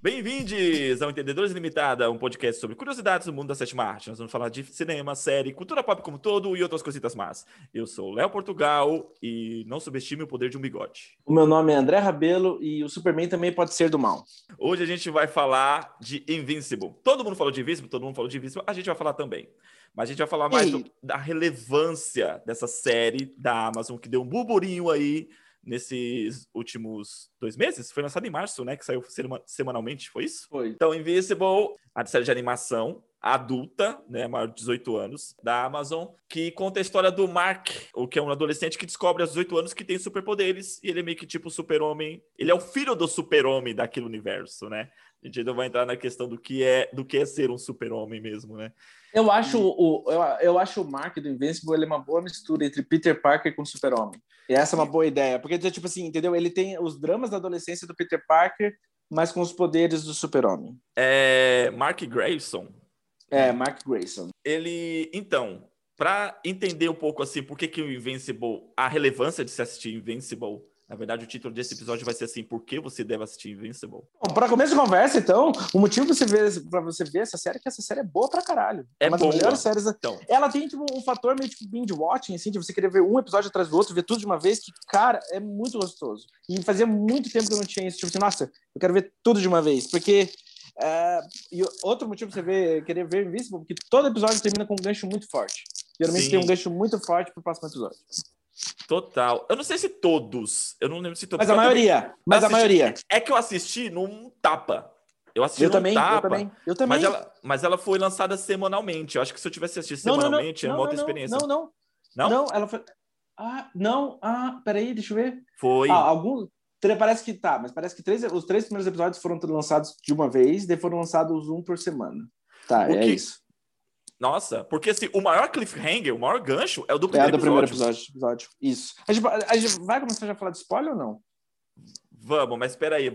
Bem-vindos ao Entendedores Limitada, um podcast sobre curiosidades do mundo da sétima arte. Nós vamos falar de cinema, série, cultura pop como todo e outras cositas más. Eu sou o Léo Portugal e não subestime o poder de um bigode. O meu nome é André Rabelo e o Superman também pode ser do mal. Hoje a gente vai falar de Invincible. Todo mundo falou de Invincible, todo mundo falou de Invincible, a gente vai falar também. Mas a gente vai falar mais do, da relevância dessa série da Amazon, que deu um burburinho aí nesses últimos dois meses. Foi lançado em março, né? Que saiu semanalmente, foi isso? Foi. Então, Invincible, a série de animação adulta, né, maior de 18 anos, da Amazon, que conta a história do Mark, o que é um adolescente que descobre aos 18 anos que tem superpoderes e ele é meio que tipo super-homem. Ele é o filho do super-homem daquele universo, né? A gente ainda vai entrar na questão do que é do que é ser um super-homem mesmo, né? Eu acho, o, eu, eu acho o Mark do Invincible ele é uma boa mistura entre Peter Parker com super-homem. E essa é uma boa ideia, porque tipo assim, entendeu? Ele tem os dramas da adolescência do Peter Parker, mas com os poderes do super-homem. É Mark Grayson. É, Mark Grayson. Ele, então, para entender um pouco assim, por que que o Invincible, a relevância de se assistir Invincible na verdade, o título desse episódio vai ser assim: Por que você deve assistir Invincible? Para começo de conversa, então, o motivo para você, ver, pra você ver essa série é que essa série é boa pra caralho. É, é uma boa. das melhores séries. Então. Ela tem tipo, um fator meio tipo binge watching, assim, de você querer ver um episódio atrás do outro, ver tudo de uma vez, que, cara, é muito gostoso. E fazia muito tempo que eu não tinha isso. Tipo assim, nossa, eu quero ver tudo de uma vez. Porque. Uh, e outro motivo pra você ver, querer ver Invincible, porque todo episódio termina com um gancho muito forte. Geralmente Sim. tem um gancho muito forte pro próximo episódio. Total. Eu não sei se todos. Eu não lembro se todos. Mas a maioria. Mas a maioria. É que eu assisti num tapa. Eu assisti eu também, tapa. Eu também. Eu também. Mas ela, mas ela foi lançada semanalmente. Eu acho que se eu tivesse assistido semanalmente, não, não, não, é uma outra experiência. Não, não. Não? Não, ela foi. Ah, não. Ah, peraí, deixa eu ver. Foi. Ah, algum. Parece que tá, mas parece que três, os três primeiros episódios foram lançados de uma vez, e foram lançados um por semana. Tá, o é que, isso. Nossa, porque assim, o maior cliffhanger, o maior gancho é o do primeiro, é do primeiro episódio. episódio. Isso. A gente, a gente vai começar já a falar de spoiler ou não? Vamos, mas espera aí,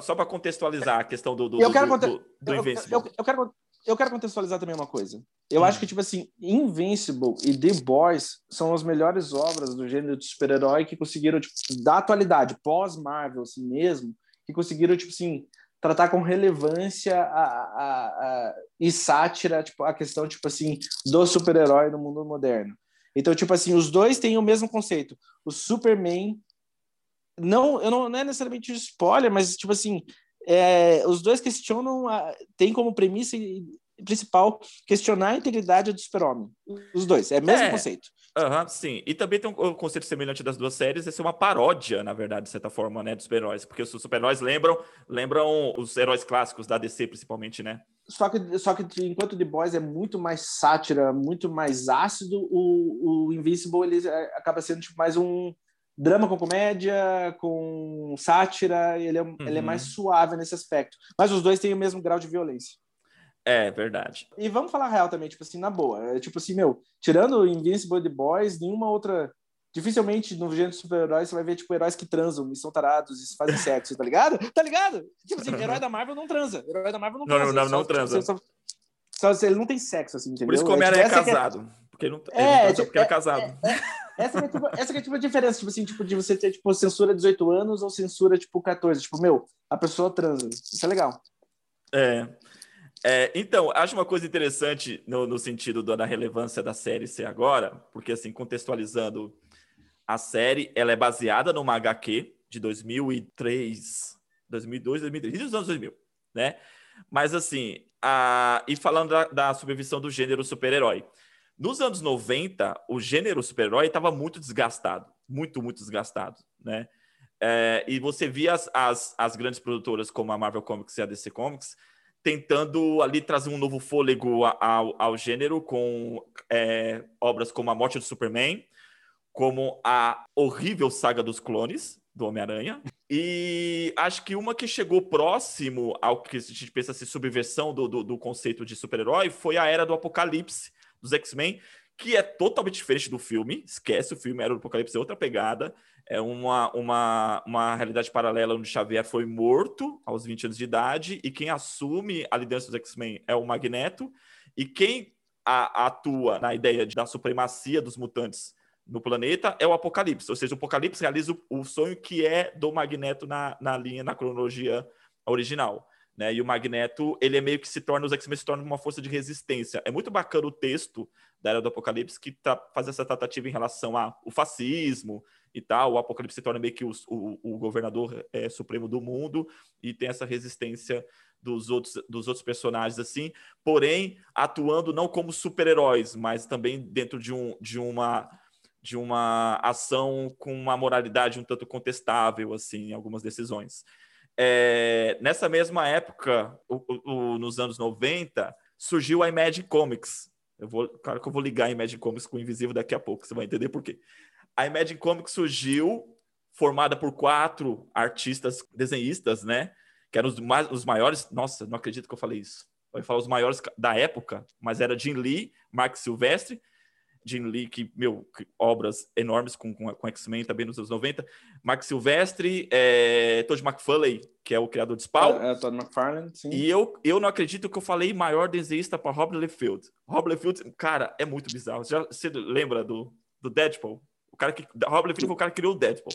só para contextualizar a questão do, do, eu quero do, do, do eu, Invincible. Eu, eu, quero, eu quero contextualizar também uma coisa. Eu hum. acho que, tipo assim, Invincible e The Boys são as melhores obras do gênero de super-herói que conseguiram, tipo, da atualidade, pós-Marvel, assim mesmo, que conseguiram, tipo assim, tratar com relevância a, a, a, e sátira tipo, a questão tipo assim do super-herói no mundo moderno. Então, tipo assim, os dois têm o mesmo conceito. O Superman não, eu não, não é necessariamente spoiler, mas tipo assim, é, os dois questionam, a, tem como premissa principal questionar a integridade do super-homem. Os dois, é o mesmo é. conceito. Aham, uhum, sim. E também tem um conceito semelhante das duas séries, é ser uma paródia, na verdade, de certa forma, né, dos super-heróis. Porque os super-heróis lembram, lembram os heróis clássicos da DC, principalmente, né? Só que, só que enquanto The Boys é muito mais sátira, muito mais ácido, o, o Invincible ele é, acaba sendo tipo, mais um drama com comédia, com sátira, ele é, uhum. ele é mais uhum. suave nesse aspecto. Mas os dois têm o mesmo grau de violência. É, verdade. E vamos falar real também, tipo assim, na boa. É, tipo assim, meu, tirando Invincible The Boys, nenhuma outra. Dificilmente no gênero de super-heróis você vai ver, tipo, heróis que transam e são tarados e fazem sexo, tá ligado? Tá ligado? Tipo assim, herói da Marvel não transa. Herói da Marvel não transa. Não, não, não, não transa. Só, só, só, ele não tem sexo, assim, entendeu? Por isso que o Homem-Aranha é, tipo, é casado. É... Porque ele não, ele é, não porque é, é casado. É, essa é, tipo, essa é tipo a diferença, tipo assim, tipo, de você ter, tipo, censura 18 anos ou censura, tipo, 14. Tipo, meu, a pessoa transa. Isso é legal. É. É, então, acho uma coisa interessante no, no sentido da, relevância da série ser agora, porque, assim, contextualizando a série, ela é baseada numa HQ de 2003, 2002, 2003, dos anos 2000, né? Mas, assim, a, e falando da, da do gênero super-herói. Nos anos 90, o gênero super-herói estava muito desgastado, muito, muito desgastado, né? É, e você via as, as, as grandes produtoras como a Marvel Comics e a DC Comics tentando ali trazer um novo fôlego ao, ao gênero com é, obras como A Morte do Superman, como a horrível saga dos clones do Homem-Aranha. E acho que uma que chegou próximo ao que a gente pensa assim, subversão do, do, do conceito de super-herói foi a Era do Apocalipse dos X-Men, que é totalmente diferente do filme. Esquece o filme, Era do Apocalipse é outra pegada é uma, uma, uma realidade paralela onde Xavier foi morto aos 20 anos de idade e quem assume a liderança dos X-Men é o Magneto e quem a, atua na ideia de, da supremacia dos mutantes no planeta é o Apocalipse, ou seja, o Apocalipse realiza o, o sonho que é do Magneto na, na linha, na cronologia original. né? E o Magneto, ele é meio que se torna, os X-Men se tornam uma força de resistência. É muito bacana o texto da Era do Apocalipse que tá, faz essa tratativa em relação ao fascismo e tal. O Apocalipse se torna meio que o, o, o governador é, supremo do mundo e tem essa resistência dos outros, dos outros personagens assim, porém atuando não como super-heróis, mas também dentro de, um, de uma de uma ação com uma moralidade um tanto contestável assim em algumas decisões. É, nessa mesma época, o, o, nos anos 90, surgiu a Imagine Comics. Eu vou, claro que eu vou ligar a Imagine Comics com o Invisível daqui a pouco, você vai entender por quê. A Imagine Comics surgiu formada por quatro artistas desenhistas, né? Que eram os, mais, os maiores. Nossa, não acredito que eu falei isso. Eu ia falar os maiores da época, mas era Jim Lee, Mark Silvestre, Jim Lee, que, meu, obras enormes com, com, com X-Men também nos anos 90. Mark Silvestre, é, Todd McFarlane, que é o criador de Spawn. É, é Todd McFarlane, sim. E eu, eu não acredito que eu falei maior desenhista para Rob Liefeld. Rob Liefeld, cara, é muito bizarro. Você, já, você lembra do, do Deadpool? O cara que... Rob Liefeld foi o cara que criou o Deadpool.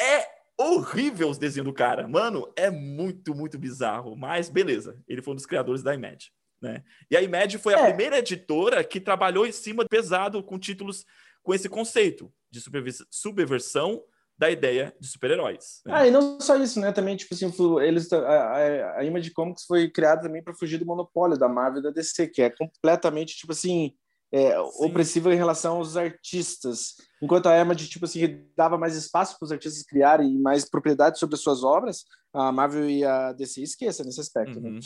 É horrível os desenhos do cara. Mano, é muito, muito bizarro. Mas beleza, ele foi um dos criadores da Image. Né? E a IMED foi a é. primeira editora que trabalhou em cima pesado com títulos com esse conceito de subversão da ideia de super-heróis. Né? Ah, e não só isso, né? Também, tipo assim, eles, a, a, a Image Comics foi criada também para fugir do monopólio da Marvel e da DC, que é completamente, tipo assim, é, opressiva em relação aos artistas. Enquanto a Image, tipo assim, dava mais espaço para os artistas criarem mais propriedade sobre as suas obras, a Marvel e a DC esqueça nesse aspecto. Né? Uhum. Né?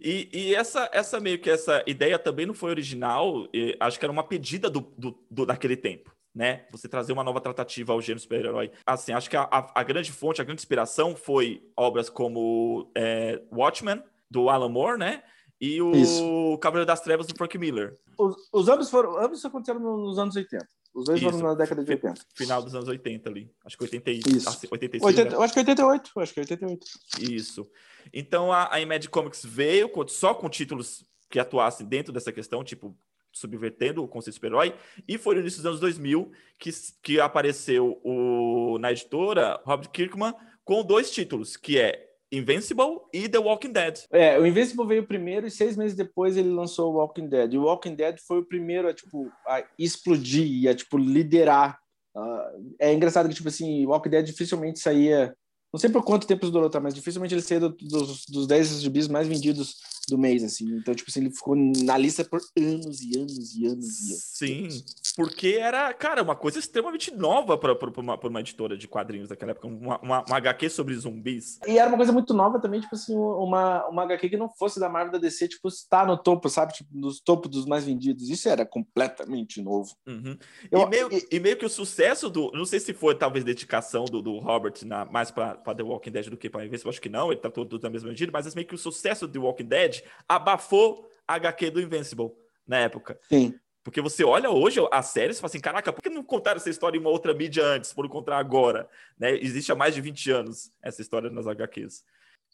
E, e, essa, essa meio que essa ideia também não foi original, acho que era uma pedida do, do, do, daquele tempo. Né? Você trazer uma nova tratativa ao gênero super-herói. Assim, acho que a, a, a, grande fonte, a grande inspiração foi obras como é, Watchmen, do Alan Moore, né? E o Isso. Cavaleiro das Trevas, do Frank Miller. Os, os ambos foram, ambos aconteceram nos anos 80. Os dois Isso. foram na década de 80. Final dos anos 80 ali. Acho que 80, Isso. 85. 80, né? Acho que 88. Acho que 88. Isso. Então a, a Image Comics veio só com títulos que atuassem dentro dessa questão, tipo, subvertendo o conceito super-herói, e foi no início dos anos 2000 que, que apareceu o, na editora Robert Kirkman com dois títulos, que é Invincible e The Walking Dead. É, o Invincible veio primeiro e seis meses depois ele lançou o Walking Dead. E o Walking Dead foi o primeiro a, tipo, a explodir, a, tipo, liderar. Uh, é engraçado que, tipo assim, o Walking Dead dificilmente saía... Não sei por quanto tempo isso durou, tá? Mas dificilmente ele saía do, dos, dos 10 zumbis mais vendidos do mês, assim. Então, tipo assim, ele ficou na lista por anos e anos e anos e anos. Sim, porque era, cara, uma coisa extremamente nova para uma, uma editora de quadrinhos daquela época, uma, uma, uma, HQ sobre zumbis. E era uma coisa muito nova também, tipo assim, uma, uma HQ que não fosse da Marvel da DC, tipo, estar no topo, sabe? Tipo, nos topos dos mais vendidos. Isso era completamente novo. Uhum. Eu, e, meio, e... e, meio, que o sucesso do. Não sei se foi talvez dedicação do, do Robert na, mais para The Walking Dead do que para Invincible, acho que não, ele tá todo da mesma medida, mas meio que o sucesso do The Walking Dead abafou a HQ do Invincible na época. Sim. Porque você olha hoje a série e fala assim: caraca, por que não contaram essa história em uma outra mídia antes, por encontrar agora? Né? Existe há mais de 20 anos essa história nas HQs.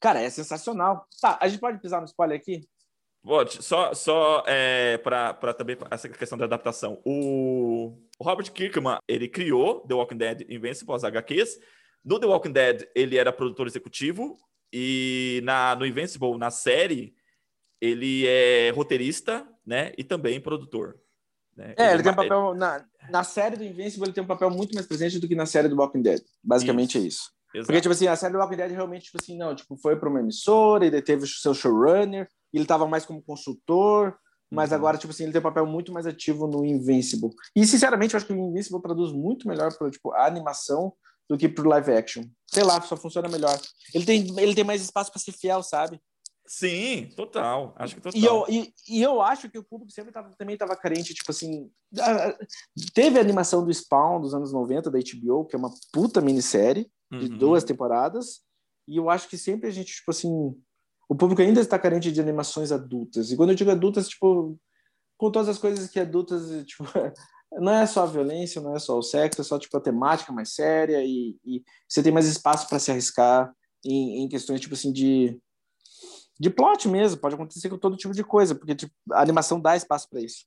Cara, é sensacional. Tá, a gente pode pisar no spoiler aqui? Pode, só, só é, para também essa questão da adaptação. O, o Robert Kirkman, ele criou The Walking Dead Invincible, as HQs. No The Walking Dead, ele era produtor executivo. E na, no Invincible, na série, ele é roteirista, né? E também produtor. Né? É, ele, ele tem um papel. Na, na série do Invincible, ele tem um papel muito mais presente do que na série do Walking Dead. Basicamente isso. é isso. Exato. Porque, tipo assim, a série do Walking Dead realmente, tipo assim, não, tipo, foi para uma emissora, ele teve o seu showrunner, ele estava mais como consultor, mas uhum. agora, tipo assim, ele tem um papel muito mais ativo no Invincible. E, sinceramente, eu acho que o Invincible traduz muito melhor para tipo, a animação do que para o live action. Sei lá, só funciona melhor. Ele tem, ele tem mais espaço para ser fiel, sabe? Sim, total. Acho que total. E eu, e, e eu acho que o público sempre tava, também estava carente, tipo assim. Teve a animação do Spawn dos anos 90 da HBO, que é uma puta minissérie de uhum. duas temporadas. E eu acho que sempre a gente, tipo assim. O público ainda está carente de animações adultas. E quando eu digo adultas, tipo. Com todas as coisas que adultas, tipo. Não é só a violência, não é só o sexo, é só tipo a temática mais séria e, e você tem mais espaço para se arriscar em, em questões tipo assim de de plot mesmo, pode acontecer com todo tipo de coisa, porque tipo, a animação dá espaço para isso.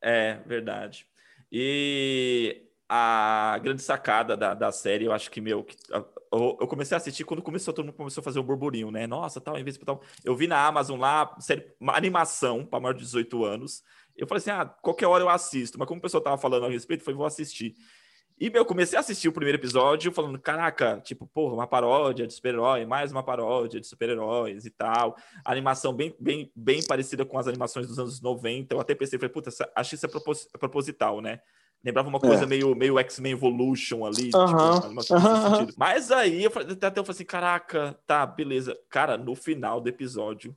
É, verdade. E a grande sacada da, da série, eu acho que, meu, que, eu, eu, comecei a assistir quando começou, todo mundo começou a fazer um burburinho, né? Nossa, tal, em vez de tal. Eu vi na Amazon lá, série, uma animação para maior de 18 anos. Eu falei assim, ah, qualquer hora eu assisto, mas como o pessoal tava falando a respeito, falei, vou assistir. E, eu comecei a assistir o primeiro episódio falando, caraca, tipo, porra, uma paródia de super-herói, mais uma paródia de super-heróis e tal. A animação bem, bem, bem parecida com as animações dos anos 90. Eu até pensei, falei, puta, acho que isso é propos proposital, né? Lembrava uma coisa é. meio, meio X-Men Evolution ali, uhum. tipo, uhum. Mas aí, eu falei, até eu falei assim, caraca, tá, beleza. Cara, no final do episódio,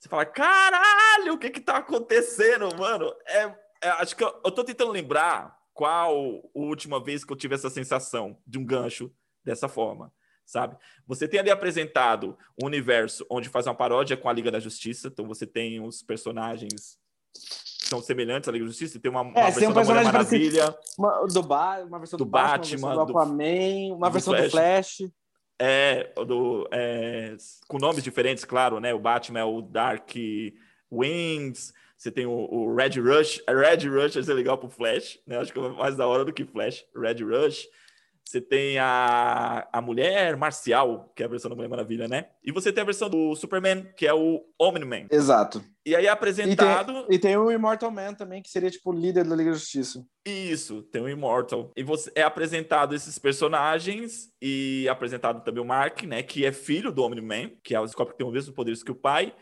você fala, caralho, o que que tá acontecendo, mano? É, é acho que eu, eu tô tentando lembrar qual a última vez que eu tive essa sensação de um gancho dessa forma, sabe? Você tem ali apresentado um universo onde faz uma paródia com a Liga da Justiça, então você tem os personagens que são semelhantes à Liga da Justiça, tem uma, uma é, versão um da Mulher Maravilha, uma, do ba uma versão do, do Batman, uma versão do Aquaman, uma do versão Flash. do Flash. É, do, é, com nomes diferentes, claro, né? O Batman é o Dark Wings, você tem o, o, Red Rush. A Red Rush vai ser legal pro Flash, né? Acho que é mais da hora do que Flash. Red Rush. Você tem a, a Mulher Marcial, que é a versão da Mulher Maravilha, né? E você tem a versão do Superman, que é o Omni-Man. Exato. E aí é apresentado... E tem, e tem, o Immortal Man também, que seria tipo o líder da Liga da Justiça. Isso, tem o Immortal. E você é apresentado esses personagens e apresentado também o Mark, né? Que é filho do Omni-Man, que é o Scott que tem os mesmos poderes que o pai.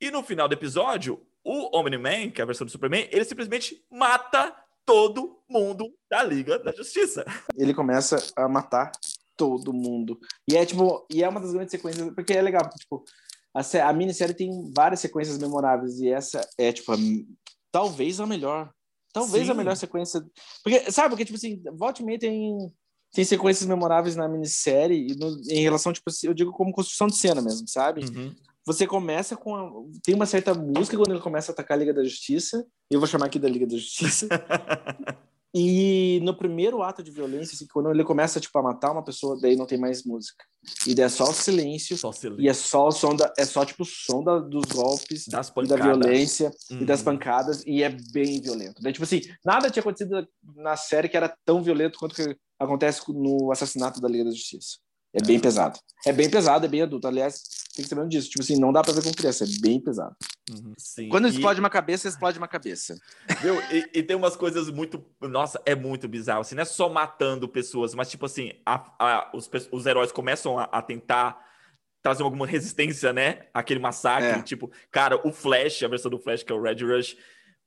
E no final do episódio, o Omni-Man, que é a versão do Superman, ele simplesmente mata todo mundo da Liga da Justiça. Ele começa a matar todo mundo. E é tipo, e é uma das grandes sequências, porque é legal, tipo, a, a minissérie tem várias sequências memoráveis e essa é tipo a, talvez a melhor. Talvez Sim. a melhor sequência. Porque, sabe, porque, tipo assim, Volte Me tem, tem sequências memoráveis na minissérie no, em relação, tipo eu digo como construção de cena mesmo, sabe? Uhum você começa com. A... Tem uma certa música quando ele começa a atacar a Liga da Justiça. Eu vou chamar aqui da Liga da Justiça. e no primeiro ato de violência, assim, quando ele começa tipo, a matar uma pessoa, daí não tem mais música. E daí é só o silêncio. Só silêncio. E é só o som da, é só tipo o som da, dos golpes, das e da violência uhum. e das uhum. pancadas. E é bem violento. Daí, tipo assim, nada tinha acontecido na série que era tão violento quanto que acontece no assassinato da Liga da Justiça. É bem pesado. É bem pesado, é bem adulto. Aliás, tem que saber disso. Tipo assim, não dá pra ver com criança, é bem pesado. Uhum, Quando e... explode uma cabeça, explode uma cabeça. Meu, e, e, tem umas coisas muito. Nossa, é muito bizarro. Assim, não é só matando pessoas, mas tipo assim, a, a, os, os heróis começam a, a tentar trazer alguma resistência, né? Aquele massacre. É. Tipo, cara, o Flash, a versão do Flash, que é o Red Rush,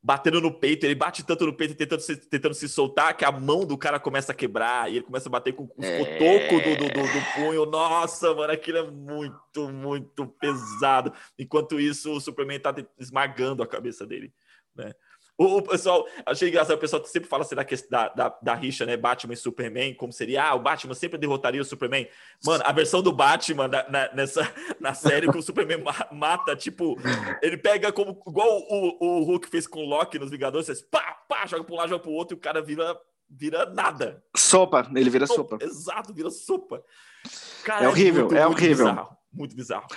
batendo no peito, ele bate tanto no peito, tentando se, tentando se soltar, que a mão do cara começa a quebrar, e ele começa a bater com os é... cotocos do, do, do, do, punho. Nossa, mano, aquilo é muito, muito pesado. Enquanto isso, o Superman tá esmagando a cabeça dele, né? O, pessoal, achei engraçado, o pessoal sempre fala assim, da, da, da, da, rixa, né? Batman e Superman, como seria, ah, o Batman sempre derrotaria o Superman. Mano, a versão do Batman na, na nessa, na série que o Superman mata, tipo, ele pega como, igual o, o Hulk fez com o Loki nos Vingadores, pá, pá, joga pra um lado, joga pro outro, e o cara vira, vira nada. Sopa, ele vira sopa. sopa. Exato, vira sopa. Cara, é horrível, é, muito, é muito horrível. Bizarro, muito bizarro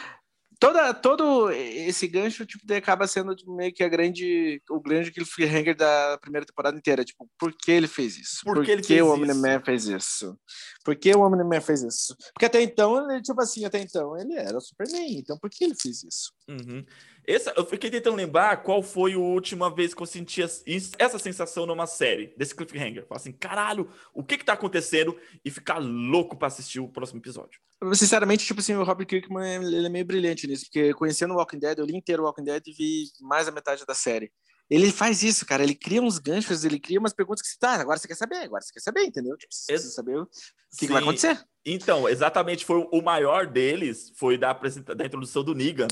toda, todo esse gancho tipo, acaba sendo tipo, meio que a grande, o grande cliffhanger da primeira temporada inteira. Tipo, por que ele fez isso? Por, por que, ele fez o Omni-Man fez isso? Por que o Omni-Man fez isso? Porque até então, ele, tipo assim, até então ele era o Superman. Então por que ele fez isso? Uhum. Essa, eu fiquei tentando lembrar qual foi a última vez que eu senti essa sensação numa série, desse cliffhanger. Falar assim, caralho, o que que tá acontecendo? E ficar louco para assistir o próximo episódio. Sinceramente, tipo assim, o Robert Kirkman, ele é meio brilhante nisso, porque conhecendo o Walking Dead, eu li inteiro o Walking Dead e vi mais a metade da série. Ele faz isso, cara, ele cria uns ganchos, ele cria umas perguntas que você tá, agora você quer saber, agora você quer saber, entendeu? Tipo, você precisa saber o que, que, vai acontecer. Então, exatamente, foi o maior deles, foi da, da introdução do Negan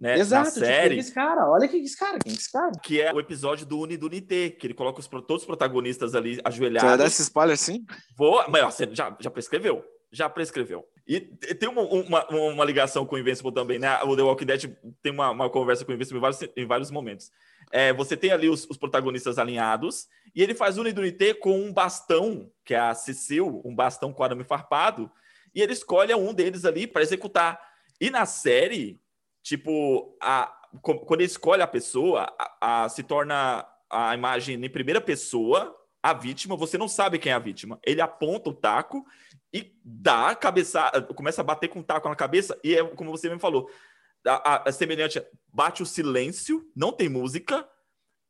né, Exato, na série. Tipo, esse cara, olha quem é esse cara, quem é esse cara. Que é o episódio do Uni do Nite, que ele coloca os, todos os protagonistas ali ajoelhados. Você vai dar esse spoiler sim? Vou, mas ó, você já, já prescreveu, já prescreveu. E tem uma, uma, uma, ligação com o Invincible também, né? O The Walking Dead tem uma, uma conversa com o Invincible em vários, em vários momentos. É, você tem ali os, os, protagonistas alinhados, e ele faz Uni do Nite com um bastão, que é a Cecil, um bastão com arame farpado, e ele escolhe um deles ali para executar. E na série, Tipo, a, quando ele escolhe a pessoa, a, a, se torna a imagem em primeira pessoa, a vítima, você não sabe quem é a vítima. Ele aponta o taco e dá a cabeça, começa a bater com o taco na cabeça, e é como você mesmo falou, a, a, semelhante, bate o silêncio, não tem música,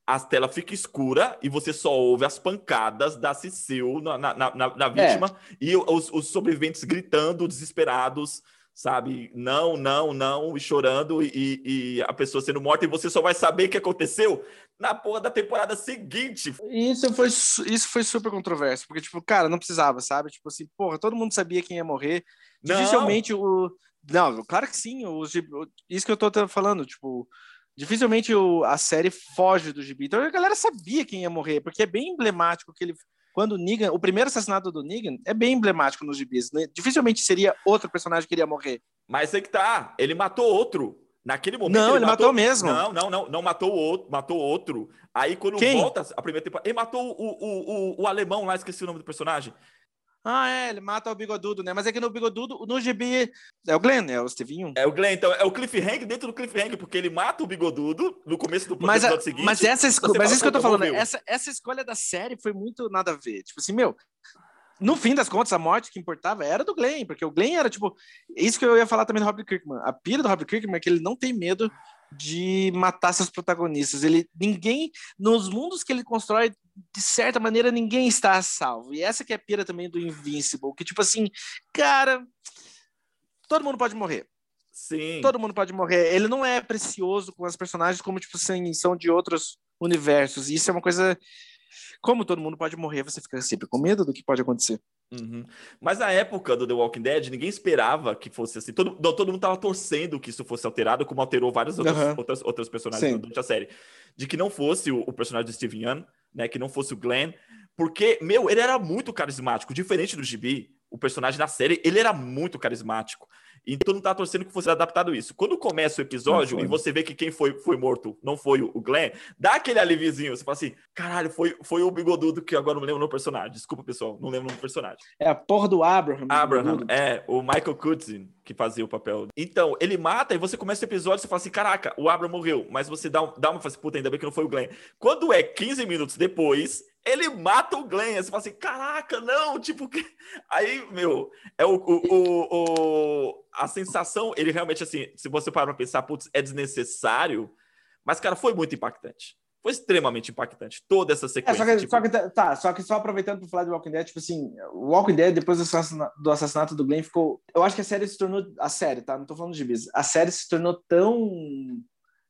a tela fica escura e você só ouve as pancadas da Cecil na, na, na, na vítima é. e os, os, sobreviventes gritando, desesperados, sabe? Não, não, não, e chorando e, e, a pessoa sendo morta e você só vai saber o que aconteceu na porra da temporada seguinte. Isso foi, isso foi super controverso, porque, tipo, cara, não precisava, sabe? Tipo assim, porra, todo mundo sabia quem ia morrer. Dificilmente o. Não, claro que sim. O, isso que eu tô falando, tipo dificilmente o, a série foge do gibi. Então a galera sabia quem ia morrer, porque é bem emblemático que ele. Quando o Negan, o primeiro assassinato do Negan é bem emblemático nos gibis. Né? Dificilmente seria outro personagem que iria morrer. Mas é que tá, ele matou outro. Naquele momento. Não, ele, ele matou, matou, mesmo. Não, não, não, não matou outro, matou outro. Aí quando Quem? volta a primeira temporada, ele matou o, o, o, o alemão lá, esqueci o nome do personagem. Ah, é, ele mata o bigodudo, né? Mas é que no bigodudo, no GB, é o Glenn, é o Stevinho. É o Glenn, então é o cliffhanger dentro do cliffhanger, porque ele mata o bigodudo no começo do mas episódio a, seguinte. Mas, essa escolha, mas isso que eu tô falando, essa, essa escolha da série foi muito nada a ver. Tipo assim, meu, no fim das contas, a morte que importava era do Glenn, porque o Glenn era tipo. Isso que eu ia falar também do Rob Kirkman. A pira do Rob Kirkman é que ele não tem medo de matar seus protagonistas. Ele ninguém nos mundos que ele constrói de certa maneira ninguém está a salvo. E essa que é a pira também do Invincible, que tipo assim, cara, todo mundo pode morrer. Sim. Todo mundo pode morrer. Ele não é precioso com as personagens como tipo assim, são de outros universos. E isso é uma coisa como todo mundo pode morrer, você fica sempre com medo do que pode acontecer. Uhum. Mas na época do The Walking Dead, ninguém esperava que fosse assim. Todo, todo mundo tava torcendo que isso fosse alterado, como alterou várias outras, uhum. outras, outras personagens Sim. durante a série. De que não fosse o, o personagem do Steven Yeun, né? Que não fosse o Glenn. Porque, meu, ele era muito carismático. Diferente do Gibi, o personagem na série, ele era muito carismático. E todo mundo tá torcendo que fosse adaptado isso. Quando começa o episódio e você vê que quem foi, foi morto não foi o Glenn, dá aquele alíviozinho. Você fala assim: caralho, foi, foi o bigodudo que agora não lembro o personagem. Desculpa, pessoal, não lembro o personagem. É a porra do Abraham. Abraham, é, o Michael Cutzin que fazia o papel. Então, ele mata e você começa o episódio e você fala assim: caraca, o Abraham morreu. Mas você dá, dá uma. Assim, Puta, ainda bem que não foi o Glenn. Quando é 15 minutos depois, ele mata o Glenn. Você fala assim: caraca, não, tipo. Aí, meu, é o, o, o, o a sensação, ele realmente, assim, se você parar pra pensar, putz, é desnecessário, mas, cara, foi muito impactante. Foi extremamente impactante, toda essa sequência. É, só, que, tipo... só, que, tá, só que só aproveitando para falar de Walking Dead, tipo assim, o Walking Dead, depois do assassinato, do assassinato do Glenn, ficou. Eu acho que a série se tornou. A série, tá? Não tô falando de bis. A série se tornou tão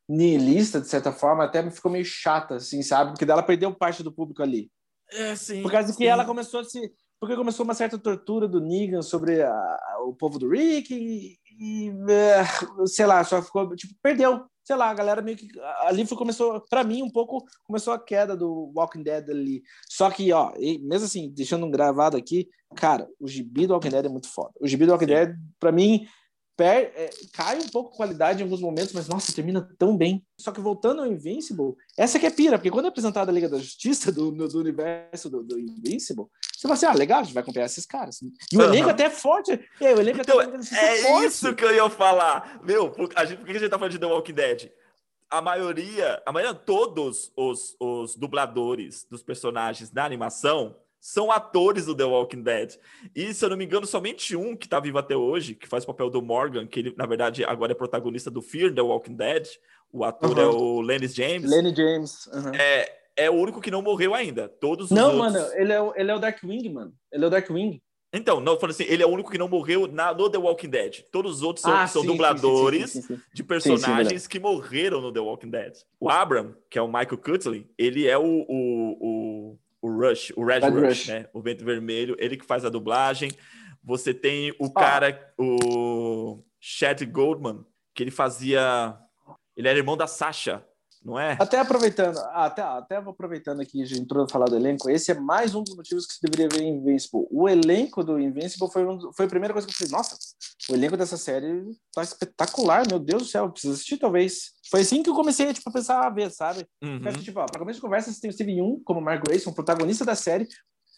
nihilista, de certa forma, até ficou meio chata, assim, sabe? Porque dela perdeu parte do público ali. É, sim. Por causa sim. que ela começou a se. Porque começou uma certa tortura do Negan sobre a, o povo do Rick e, e, é, sei lá, só ficou, tipo, perdeu. Sei lá, a galera meio que. Ali foi, começou, para mim, um pouco começou a queda do Walking Dead ali. Só que, ó, mesmo assim, deixando um gravado aqui, cara, o gibi do Walking Dead é muito foda. O gibi do Walking Dead, para mim, per, é, cai um pouco a qualidade em alguns momentos, mas nossa, termina tão bem. Só que voltando ao Invincible, essa que é pira, porque quando é apresentada a Liga da Justiça do, do universo do, do, Invincible, você fala assim: ah, legal, a gente vai acompanhar esses caras. E o uhum. elenco até é forte. É, o elenco então, até é, é forte. isso que eu ia falar. Meu, por, a gente, por que a gente tá falando de The Walking Dead? A maioria, a maioria, todos os, os dubladores dos personagens da animação são atores do The Walking Dead. E, se eu não me engano, somente um que está vivo até hoje, que faz o papel do Morgan, que ele, na verdade, agora é protagonista do Fear The Walking Dead. O ator uhum. é o Lenny James. Lenny James. Uhum. É, é o único que não morreu ainda. Todos Não, outros... mano, ele é, o, ele é o Darkwing, mano. Ele é o Darkwing. Então, não, falando assim, ele é o único que não morreu na, no The Walking Dead. Todos os outros são, ah, são sim, dubladores sim, sim, de personagens que morreram no The Walking Dead. O Abram, que é o Michael Cutley, ele é o, o, o o Rush, o Red, Red Rush, Rush, né? O Vento Vermelho, ele que faz a dublagem. Você tem o cara, o Chad Goldman, que ele fazia. Ele era irmão da Sasha, não é? Até aproveitando, até, até aproveitando aqui, a gente entrou a falar do elenco, esse é mais um dos motivos que se deveria ver em Invincible. O elenco do Invincible foi, um, foi a primeira coisa que eu falei, nossa, o elenco dessa série tá espetacular, meu Deus do céu, preciso assistir talvez. Foi assim que eu comecei tipo, a pensar a ver, sabe? Uhum. Mas, tipo, ó, pra começo de conversa, você tem o Steve Young como Mark Grayson, protagonista da série,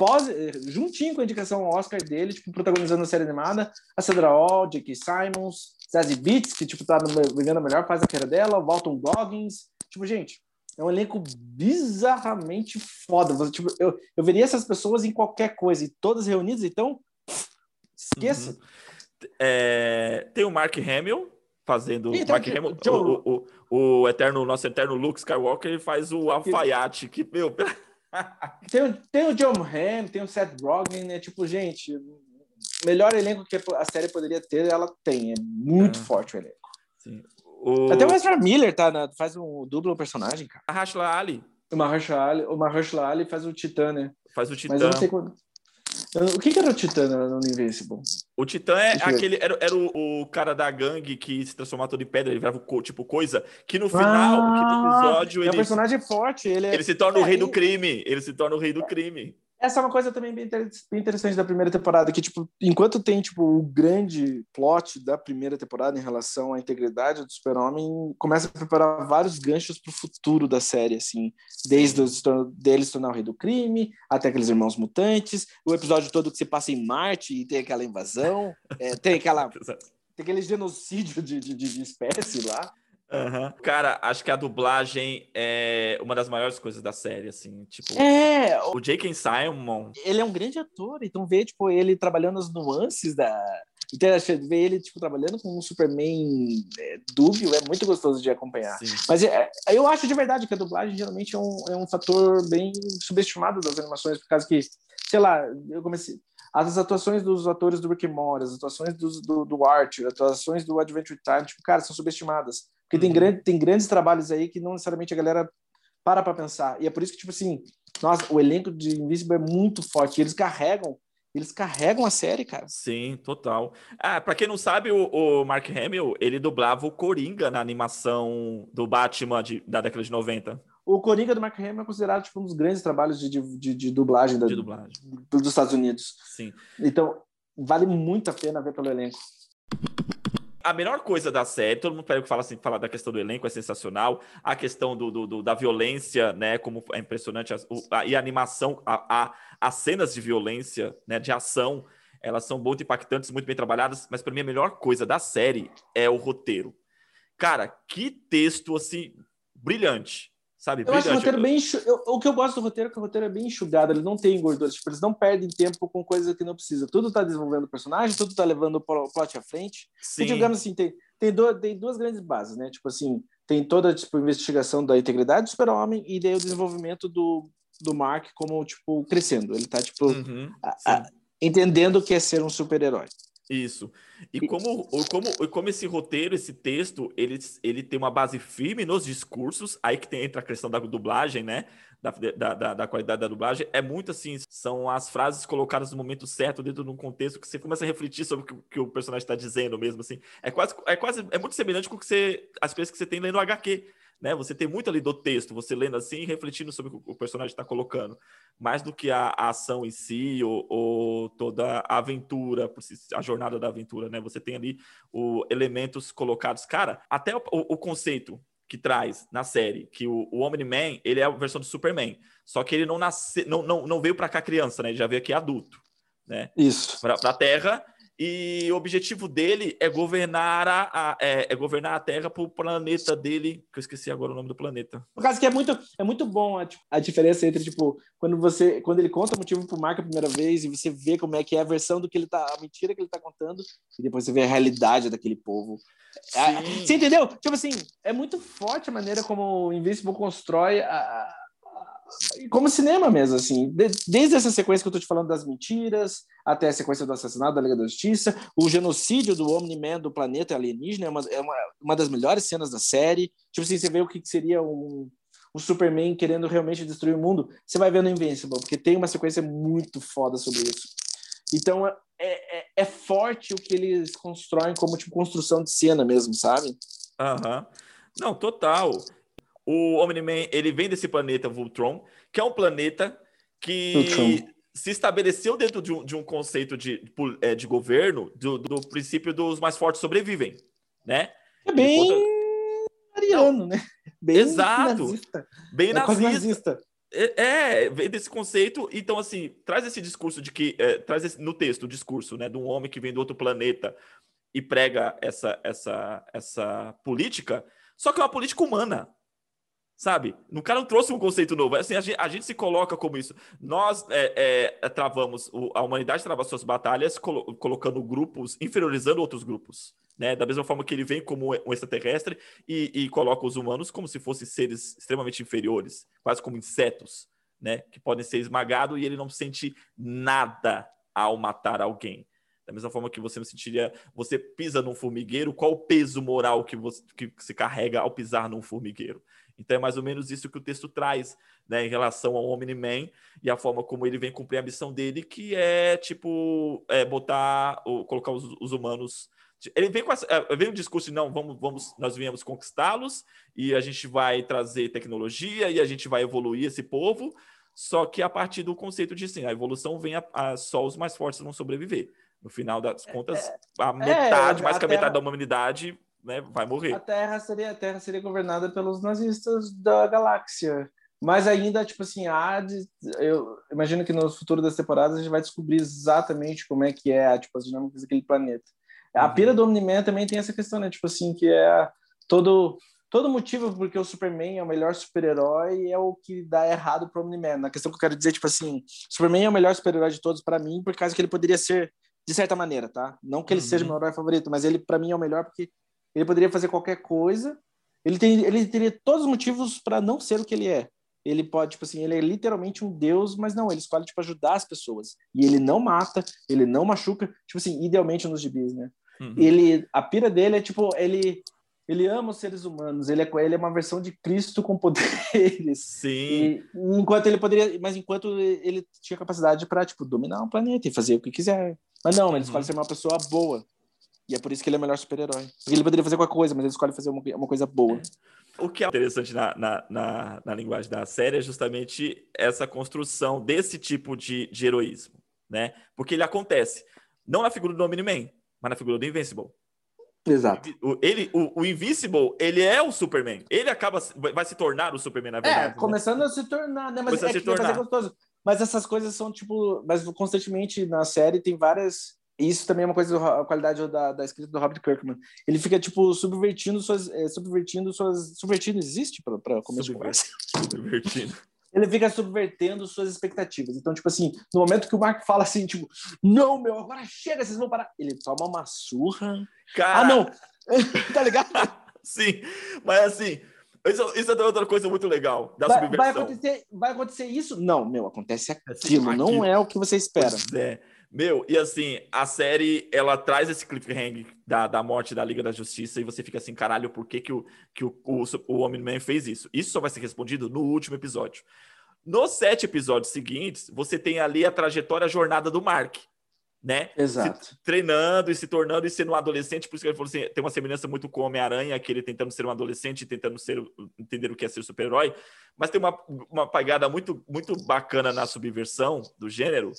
pós, eh, juntinho com a indicação ao Oscar dele, tipo, protagonizando a série animada, a Sandra Oh, J.K. Simons, Zazie Beats, que, tipo, tá vivendo melhor fase da carreira dela, Walton Goggins, tipo, gente, É um elenco bizarramente foda. Você, tipo, eu, eu veria essas pessoas em qualquer coisa, e todas reunidas, então esqueça. Uhum. É, tem o Mark Hamill fazendo. Então, Mark Hamill, o, o, o, o, eterno, nosso eterno Luke Skywalker, ele faz o alfaiate, que, meu. tem, tem o John Hamm, tem o Seth Rogen, né? Tipo, gente, melhor elenco que a série poderia ter, ela tem. É muito é. forte o elenco. Sim. O... Até o Ezra Miller tá na, faz um duplo personagem, cara. A Rashla Ali. O Mahershala Ali, o Mahershala Ali faz o Titã, né? Faz o Titã. Mas eu não sei quando... O que, que, era o Titã no Invincible? O Titã é aquele. Era, era o, o, cara da gangue que se transformava todo em pedra, ele virava tipo coisa. Que no final, ah, que no episódio. É ele, um personagem forte. Ele, é... ele se torna é, o rei do crime. Ele se torna o rei do crime. Essa é uma coisa também bem interessante da primeira temporada, que, tipo, enquanto tem, tipo, o grande plot da primeira temporada em relação à integridade do super-homem, começa a preparar vários ganchos para o futuro da série, assim, desde o, dele se tornar o rei do crime, até aqueles irmãos mutantes, o episódio todo que se passa em Marte e tem aquela invasão, é, tem aquela... Tem aquele genocídio de, de, de espécie lá. Uhum. Cara, acho que a dublagem é uma das maiores coisas da série, assim, tipo... É! O J.K. Simon... Ele é um grande ator, então ver, tipo, ele trabalhando as nuances da... Então, ver ele, tipo, trabalhando com um Superman é, dúbio é muito gostoso de acompanhar. Sim. Mas é, eu acho de verdade que a dublagem geralmente é um, é um fator bem subestimado das animações, por causa que, sei lá, eu comecei as atuações dos atores do Rick and Morty, as atuações do, do, do Art, as atuações do Adventure Time, tipo, cara, são subestimadas. Porque tem, uhum. grande, tem grandes trabalhos aí que não necessariamente a galera para para pensar. E é por isso que, tipo assim, nossa, o elenco de Invincible é muito forte. Eles carregam, eles carregam a série, cara. Sim, total. Ah, para quem não sabe, o, o, Mark Hamill, ele dublava o Coringa na animação do Batman de, da década de 90. O Coringa do Mark Hamill é considerado tipo, um dos grandes trabalhos de, de, de dublagem, da, de dublagem dos Estados Unidos. Sim. Então, vale muito a pena ver pelo elenco. A melhor coisa da série, todo mundo que fala assim, da questão do elenco, é sensacional. A questão do, do, do da violência, né? Como é impressionante. A, a, e a animação, a, a, as cenas de violência, né? De ação, elas são muito impactantes, muito bem trabalhadas. Mas para mim, a melhor coisa da série é o roteiro. Cara, que texto, assim, brilhante. Sabe? Eu acho o roteiro bem. Eu, o que eu gosto do roteiro é que o roteiro é bem enxugado, ele não tem gordura, tipo, eles não perdem tempo com coisa que não precisa. Tudo tá desenvolvendo o personagem, tudo tá levando o plot à frente. Sim. E, digamos assim, tem, tem, do, tem duas grandes bases, né? Tipo assim, tem toda tipo, a investigação da integridade do super-homem e daí o desenvolvimento do, do Mark como, tipo, crescendo. Ele tá, tipo, uhum, a, a, entendendo o que é ser um super-herói. Isso. E como, como, como esse roteiro, esse texto, ele, ele tem uma base firme nos discursos, aí que tem, entra a questão da dublagem, né? Da, da, da, qualidade da dublagem, é muito assim, são as frases colocadas no momento certo, dentro de um contexto que você começa a refletir sobre o que, que o personagem está dizendo mesmo, assim. É quase, é quase, é muito semelhante com que você, as coisas que você tem lendo o HQ né? Você tem muito ali do texto, você lendo assim, refletindo sobre o que o personagem está colocando, mais do que a, a ação em si ou, ou, toda a aventura, a jornada da aventura, né? Você tem ali o elementos colocados, cara, até o, o, o conceito que traz na série, que o, o Omni-Man, ele é a versão do Superman, só que ele não nasce, não, não, não veio para cá criança, né? Ele já veio aqui adulto, né? Isso. Para a Terra e o objetivo dele é governar a, a é, é, governar a Terra para o planeta dele, que eu esqueci agora o nome do planeta. Por causa que é muito, é muito bom a, tipo, a diferença entre, tipo, quando você, quando ele conta o motivo pro Mark a primeira vez e você vê como é que é a versão do que ele tá, a mentira que ele tá contando, e depois você vê a realidade daquele povo. É, você entendeu? Tipo assim, é muito forte a maneira como o Invincible constrói a, como cinema mesmo, assim, desde essa sequência que eu tô te falando das mentiras, até a sequência do assassinato da Liga da Justiça, o genocídio do Omni-Man do planeta alienígena é uma, é uma, uma das melhores cenas da série. Tipo assim, você vê o que seria um, um Superman querendo realmente destruir o mundo, você vai ver no Invincible, porque tem uma sequência muito foda sobre isso. Então, é, é, é forte o que eles constroem como, tipo, construção de cena mesmo, sabe? Aham. Uhum. Não, total. O Omni-Man, ele vem desse planeta Voltron, que é um planeta que se estabeleceu dentro de um, de um conceito de, de, é, de governo do, do, princípio dos mais fortes sobrevivem, né? É bem conta... ariano, né? Bem Exato. Nazista. Bem é nazista. nazista. É, é, vem desse conceito, então assim, traz esse discurso de que, é, traz esse, no texto o discurso, né, de um homem que vem do outro planeta e prega essa, essa, essa política, só que é uma política humana, sabe? No cara não trouxe um conceito novo. Assim, a gente, a gente se coloca como isso. Nós é, é, travamos, a humanidade trava suas batalhas colo colocando grupos, inferiorizando outros grupos. Né? Da mesma forma que ele vem como um extraterrestre e, e coloca os humanos como se fossem seres extremamente inferiores, quase como insetos, né? Que podem ser esmagados e ele não sente nada ao matar alguém. Da mesma forma que você não sentiria, você pisa num formigueiro, qual o peso moral que você que se carrega ao pisar num formigueiro? Então é mais ou menos isso que o texto traz, né, em relação ao Omni-Man e a forma como ele vem cumprir a missão dele, que é tipo é, botar, ou, colocar os, os, humanos. Ele vem com essa, é, vem um discurso de não, vamos, vamos, nós viemos conquistá-los e a gente vai trazer tecnologia e a gente vai evoluir esse povo. Só que a partir do conceito de sim, a evolução vem a, a só os mais fortes vão sobreviver. No final das é, contas, é, a metade, é, mais que a metade da humanidade né, vai morrer. A Terra seria a Terra seria governada pelos nazistas da galáxia. Mas ainda, tipo assim, há de, eu imagino que no futuro das temporadas a gente vai descobrir exatamente como é que é tipo, as dinâmicas daquele planeta. A uhum. pira do Omni-Man também tem essa questão, né? Tipo assim, que é todo todo motivo porque o Superman é o melhor super-herói é o que dá errado pro Omni-Man. Na questão que eu quero dizer, tipo assim, Superman é o melhor super-herói de todos para mim, por causa que ele poderia ser de certa maneira, tá? Não que ele uhum. seja o meu herói favorito, mas ele para mim é o melhor porque ele poderia fazer qualquer coisa. Ele, tem, ele teria todos os motivos para não ser o que ele é. Ele pode, tipo assim, ele é literalmente um deus, mas não, ele escolhe, tipo, ajudar as pessoas. E ele não mata, ele não machuca, tipo assim, idealmente nos gibis, né? Uhum. Ele, a pira dele é, tipo, ele ele ama os seres humanos, ele é, ele é uma versão de Cristo com poderes. Sim. E, enquanto ele poderia, mas enquanto ele tinha capacidade para tipo dominar o planeta e fazer o que quiser. Mas não, ele escolhe uhum. ser uma pessoa boa. E é por isso que ele é o melhor super-herói. Porque ele poderia fazer qualquer coisa, mas ele escolhe fazer uma, uma coisa boa. O que é interessante na, na, na, na, linguagem da série é justamente essa construção desse tipo de, de heroísmo, né? Porque ele acontece não na figura do Omni-Man, mas na figura do Invincible. Exato. O, ele, o, o, Invincible, ele é o Superman. Ele acaba, vai se tornar o Superman, na é, verdade. É, começando né? a se tornar, né? Mas é que tornar. gostoso. Mas essas coisas são, tipo... Mas constantemente na série tem várias isso também é uma coisa da qualidade da, da escrita do Robert Kirkman. Ele fica, tipo, subvertindo suas. É, subvertindo suas. Subvertindo existe para começo de conversa? Subvertindo. Ele fica subvertendo suas expectativas. Então, tipo assim, no momento que o Mark fala assim, tipo, não, meu, agora chega, vocês vão parar. Ele toma uma surra. Cara... Ah, não! tá ligado? Sim, mas assim, isso, isso, é outra coisa muito legal da vai, subversão. Vai acontecer, vai acontecer isso? Não, meu, acontece aquilo. aquilo. Não é o que você espera. Pois é. Meu, e assim, a série, ela traz esse cliffhanger da, da morte da Liga da Justiça e você fica assim, caralho, por que, que, o, que o, o, o Homem-Man fez isso? Isso só vai ser respondido no último episódio. Nos sete episódios seguintes, você tem ali a trajetória, a jornada do Mark, né? Exato. Se, treinando e se tornando e sendo um adolescente, por isso que ele falou assim, tem uma semelhança muito com o Homem-Aranha, que ele tentando ser um adolescente, tentando ser, entender o que é ser super-herói, mas tem uma, uma pegada muito, muito bacana na subversão do gênero,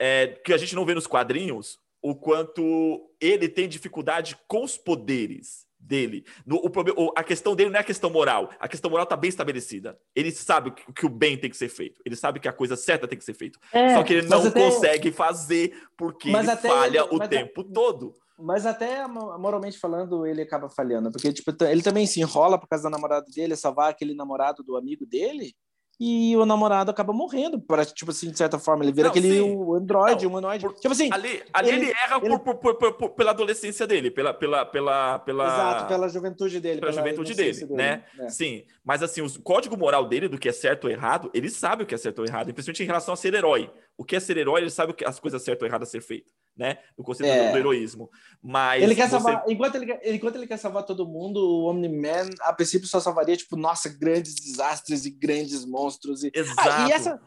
é, que a gente não vê nos quadrinhos, o quanto ele tem dificuldade com os poderes dele. No, o, a questão dele não é a questão moral. A questão moral está bem estabelecida. Ele sabe que, que, o bem tem que ser feito. Ele sabe que a coisa certa tem que ser feita. É, Só que ele não até... consegue fazer porque ele falha ele, o tempo todo. Mas até moralmente falando, ele acaba falhando. Porque tipo, ele também se enrola por causa da namorada dele, salvar aquele namorado do amigo dele e o namorado acaba morrendo, para tipo assim, de certa forma, ele vira não, aquele androide, não, humanoide. Por, tipo assim, ali, ali ele, ele erra ele... Por, por, por, pela adolescência dele, pela pela pela pela Exato, pela juventude dele, pela, pela juventude dele, dele, né? É. Sim, mas assim, o código moral dele do que é certo ou errado, ele sabe o que é certo ou errado, principalmente em relação a ser herói. O que é ser herói, ele sabe o que as coisas certas ou erradas a ser feito né? No conceito é. do, heroísmo. Mas ele quer você... salvar, enquanto ele, enquanto ele quer salvar todo mundo, o Omni-Man a princípio só salvaria tipo, nossa, grandes desastres e grandes monstros e Exato. Ah, e essa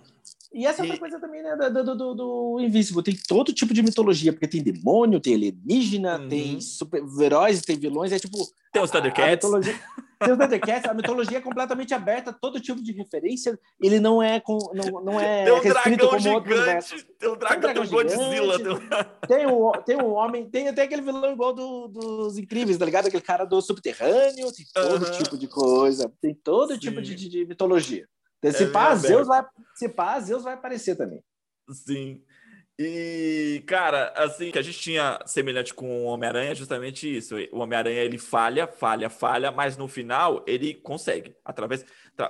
e essa é outra coisa também, né, do, do, do, do Invincible. Tem todo tipo de mitologia, porque tem demônio, tem alienígena, uhum. tem super-heróis, tem vilões, é tipo... Tem os Thundercats. Mitologia... Os Thundercats, a mitologia é completamente aberta, todo tipo de referência, ele não é, com, não, não é tem um restrito como gigante, outro universo. Tem um dragão, tem um, dragão Godzilla. Tem, um... tem um homem, tem até aquele vilão igual do, dos Incríveis, tá ligado? Aquele cara do subterrâneo, tem todo uhum. tipo de coisa, tem todo Sim. tipo de, de, de mitologia. Se, é pá, Zeus vai, se pá, Zeus vai aparecer também. Sim. E, cara, assim, que a gente tinha semelhante com o Homem-Aranha é justamente isso. O Homem-Aranha ele falha, falha, falha, mas no final ele consegue. Através.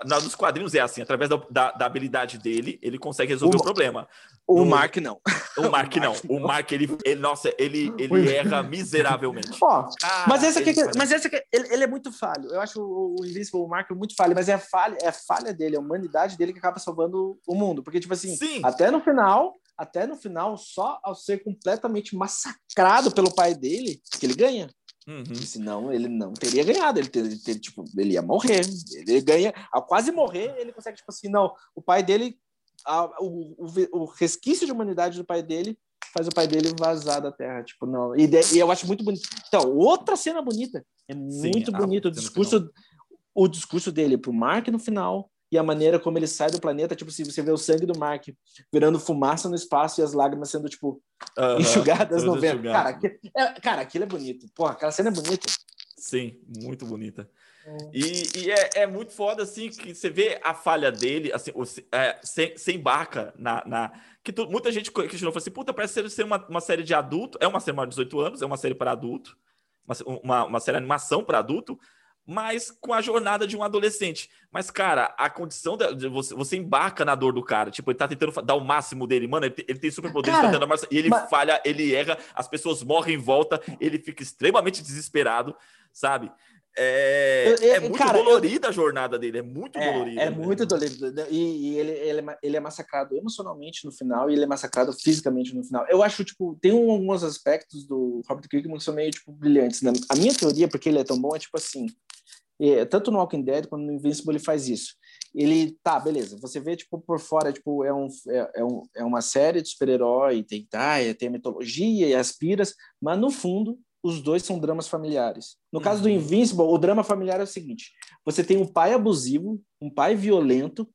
Nos quadrinhos é assim, através da, da, da habilidade dele, ele consegue resolver o, o problema. O no, Mark não. O Mark, não. O Mark, ele, ele, nossa, ele, ele erra miseravelmente. Ó, mas essa aqui, mas essa aqui, ele, ele, é muito falho. Eu acho o, o Invincible, o Mark muito falho, mas é a falha, é a falha dele, a humanidade dele que acaba salvando o mundo. Porque, tipo assim, Sim. até no final, até no final, só ao ser completamente massacrado pelo pai dele, que ele ganha. Uhum. Senão ele não teria ganhado, ele, ter, ter, tipo, ele ia morrer. Ele ganha, ao quase morrer, ele consegue, tipo assim, não, o pai dele, a, o, o, o, resquício de humanidade do pai dele faz o pai dele vazar da terra, tipo, não. E, de, e eu acho muito bonito. Então, outra cena bonita, é muito Sim, bonito o discurso, o discurso dele pro Mark no final, e a maneira como ele sai do planeta, tipo, se você vê o sangue do Mark virando fumaça no espaço e as lágrimas sendo, tipo, uhum, enxugadas no vento. Cara, aqui, é, cara, aquilo é bonito. Porra, aquela cena é bonita. Sim, muito bonita. É. E, e é, é, muito foda, assim, que você vê a falha dele, assim, é, se, se embarca na... na que tu, muita gente questionou, falou assim, puta, parece ser uma, uma série de adulto, é uma série de 18 anos, é uma série para adulto, uma, uma, uma série de animação para adulto, mas com a jornada de um adolescente. Mas, cara, a condição de você, você embarca na dor do cara. Tipo, ele tá tentando dar o máximo dele. Mano, ele, ele tem superpoderes, tá tentando e ele mas... falha, ele erra, as pessoas morrem em volta, ele fica extremamente desesperado, sabe? É, eu, eu, é muito cara, dolorida eu, a jornada dele, é muito é, dolorida. É muito dolorida. E, e ele, ele, é, ele, é massacrado emocionalmente no final e ele é massacrado fisicamente no final. Eu acho, tipo, tem alguns aspectos do Robert Kirkman que são meio, tipo, brilhantes. Né? A minha teoria, porque ele é tão bom, é tipo assim, é, tanto no Walking Dead quanto no Invincible ele faz isso. Ele, tá, beleza, você vê, tipo, por fora, tipo, é, um, é, é, um, é uma série de super-herói, tem, tá, tem a mitologia e as piras, mas no fundo os dois são dramas familiares. No caso do uhum. Invincible, o drama familiar é o seguinte: você tem um pai abusivo, um pai violento,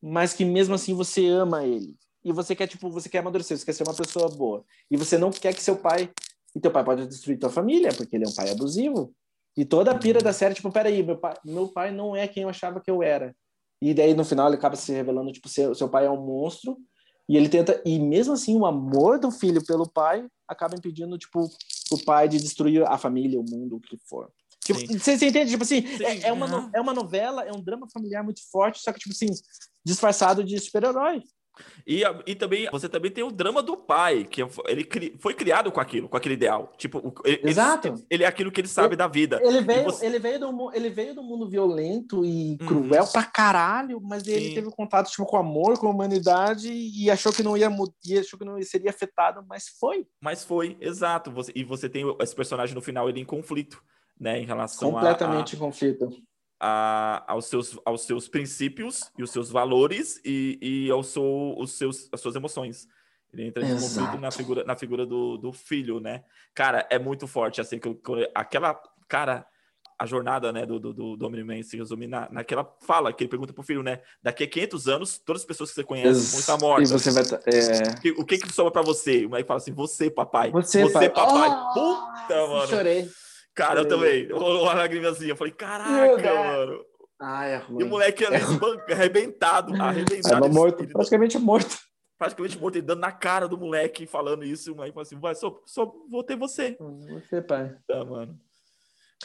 mas que mesmo assim você ama ele. E você quer, tipo, você quer amadurecer, você quer ser uma pessoa boa. E você não quer que seu pai. E teu pai pode destruir tua família, porque ele é um pai abusivo. E toda a pira uhum. da série, tipo, peraí, meu pai, meu pai não é quem eu achava que eu era. E daí no final ele acaba se revelando, tipo, seu, seu pai é um monstro. E ele tenta. E mesmo assim, o amor do filho pelo pai acaba impedindo, tipo, o pai de destruir a família, o mundo, o que for. Tipo, você, você, entende? Tipo assim, é, é, uma, é uma novela, é um drama familiar muito forte, só que, tipo assim, disfarçado de super-herói. E, e também você também tem o drama do pai, que ele cri, foi criado com aquilo, com aquele ideal. Tipo, ele, Exato. Ele, ele é aquilo que ele sabe ele, da vida. Ele veio, você... ele, veio do, ele veio do mundo violento e uhum. cruel pra caralho, mas ele Sim. teve contato tipo, com amor, com a humanidade e achou que não ia e achou que não seria afetado, mas foi. Mas foi, exato. Você, e você tem esse personagem no final ele em conflito, né, em relação completamente a, conflito a, aos, seus, aos seus princípios e os seus valores e, e ao seu, os seus, as suas emoções. Ele entra em conflito na figura, na figura do, do filho, né? Cara, é muito forte, assim, que, aquela, cara, a jornada, né, do, do, do Omni-Man se resume na, naquela fala que ele pergunta pro filho, né? Daqui a 500 anos, todas as pessoas que você conhece vão estar mortas. E você vai... É... O que que sobra pra você? O moleque fala assim, você, papai. Você, você papai. Oh, Puta, mano. Chorei. Cara, eu também. Uma lagrimazinha. Eu falei, caraca, mano. Ai, é ruim. E o moleque ali é... arrebentado, arrebentado. É, morto, praticamente morto. Praticamente morto, ele dando na cara do moleque, falando isso. O moleque falou assim: vai, só, só vou ter você. Você, pai. Tá, mano.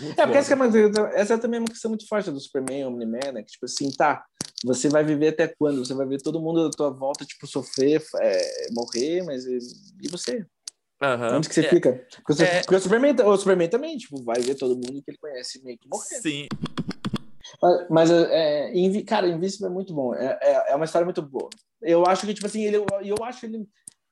Muito é, porque essa é, essa é também uma questão muito forte do Superman, Omni-Man, né? Que, tipo assim, tá, você vai viver até quando? Você vai ver todo mundo da tua volta, tipo, sofrer, é, morrer, mas e, e você? Uhum. Onde que você é. fica? Porque, é. o, Superman, o Superman também, tipo, vai ver todo mundo que ele conhece meio que morrer. Sim. Mas, é, é cara, Invincible é muito bom. É, é, é, uma história muito boa. Eu acho que, tipo assim, ele, eu acho ele.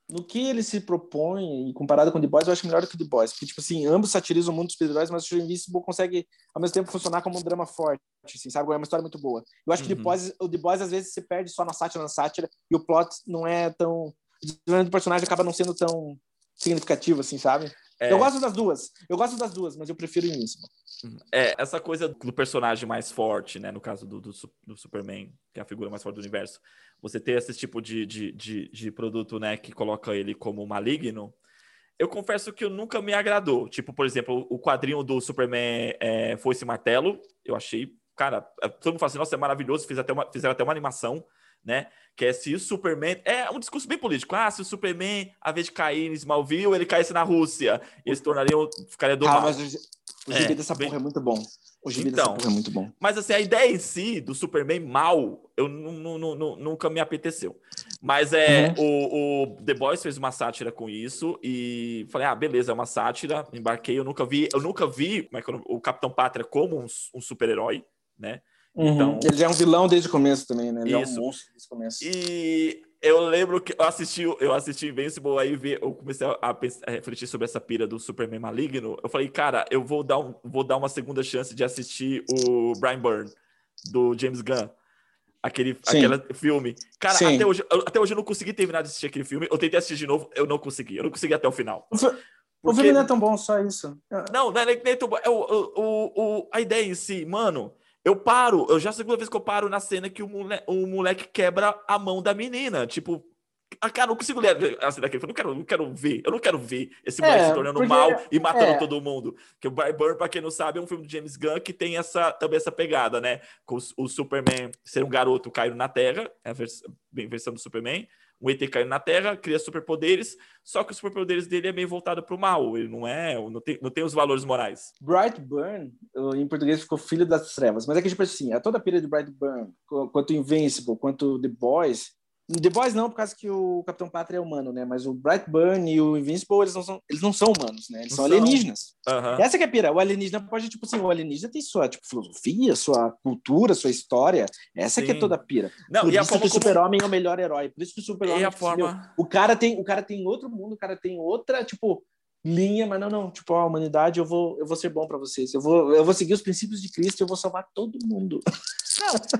No que ele se propõe, e comparado com The Boys, eu acho melhor do que The Boys. Porque, tipo assim, ambos satirizam o mundo dos super-heróis, mas o Invincible consegue, ao mesmo tempo, funcionar como um drama forte, assim, sabe? É uma história muito boa. Eu acho uhum. que The uhum. Boys, o The Boys, às vezes, se perde só na sátira, na sátira, e o plot não é tão... O personagem acaba não sendo tão significativo, assim, sabe? É... Eu gosto das duas. Eu gosto das duas, mas eu prefiro Invincible. É, essa coisa do personagem mais forte, né? No caso do, do, do, Superman, que é a figura mais forte do universo. Você ter esse tipo de, de, de, de produto, né? Que coloca ele como maligno. Eu confesso que eu nunca me agradou. Tipo, por exemplo, o quadrinho do Superman é, Foi esse Martelo. Eu achei, cara, todo mundo fala assim, nossa, é maravilhoso. Fiz até uma, fizeram até uma animação né? Que é se o Superman. É um discurso bem político. Ah, se o Superman, a vez de cair em Smallville, ele caísse na Rússia. Eles tornariam. Ficaria do Ah, mas o, o gibi É, dessa bem- porra é muito bom. O gibi Então. dessa porra é muito bom. Mas assim, a ideia em si do Superman mal, eu nu- nu- nu- nu- nunca me apeteceu. Mas é, o, o The Boys fez uma sátira com isso e falei, ah, beleza, é uma sátira, embarquei, eu nunca vi, eu nunca vi como é que é o nome? o Capitão Pátria como um, um super-herói, né? Então- Ele já é um vilão desde o começo também, né? Ele Isso. é um monstro desde o começo. E eu lembro que eu assisti, eu assisti Invincible, aí eu comecei a, pensar- a refletir sobre essa pira do Superman maligno. Eu falei, cara, eu vou dar, um, vou dar uma segunda chance de assistir o Brian Byrne, do James Gunn. Aquele, Sim. aquele filme. Cara, Sim. até hoje, eu- até hoje eu não consegui terminar de assistir aquele filme. Eu tentei assistir de novo, eu não consegui. Eu não consegui até o final. O, fi- o Porque- filme não é tão bom, só isso. Não, não é nem, nem tão bom. É o, o, o- a ideia em si, mano. Eu paro, eu já é a segunda vez que eu paro na cena que o, mole, o moleque quebra a mão da menina. Tipo, ah, cara, não consigo ler a cena daquele. Eu não quero, não quero ver, eu não quero ver esse É, moleque se tornando porque- mal e matando é. todo mundo. Que o Brian Burn, pra quem não sabe, é um filme do James Gunn que tem essa, também essa pegada, né? Com o Superman ser um garoto caído na Terra, é a bem, versão do Superman. Um ET caindo na Terra, cria superpoderes, só que os superpoderes dele é meio voltado pro mal. Ele não é, não tem, não tem os valores morais. Brightburn, em português ficou Filho das Trevas, mas é que, tipo assim, é toda a pilha de Brightburn, qu- quanto Invincible, quanto The Boys. The Boys não, por causa que o Capitão Pátria é humano, né? Mas o Brightburn e o Invincible, eles não são, eles não são humanos, né? Eles Não são alienígenas. Aham. Essa que é a pira. O alienígena pode, tipo assim, o alienígena tem sua tipo, filosofia, sua cultura, sua história. Essa que é Sim. toda a pira. Não, Por e a isso que o como... super-homem é o melhor herói. Por isso que o super-homem... Meu, forma... o cara tem o cara tem outro mundo, o cara tem outra, tipo, linha, mas não, não, tipo, a humanidade, eu vou eu vou ser bom para vocês. Eu vou eu vou seguir os princípios de Cristo, eu vou salvar todo mundo.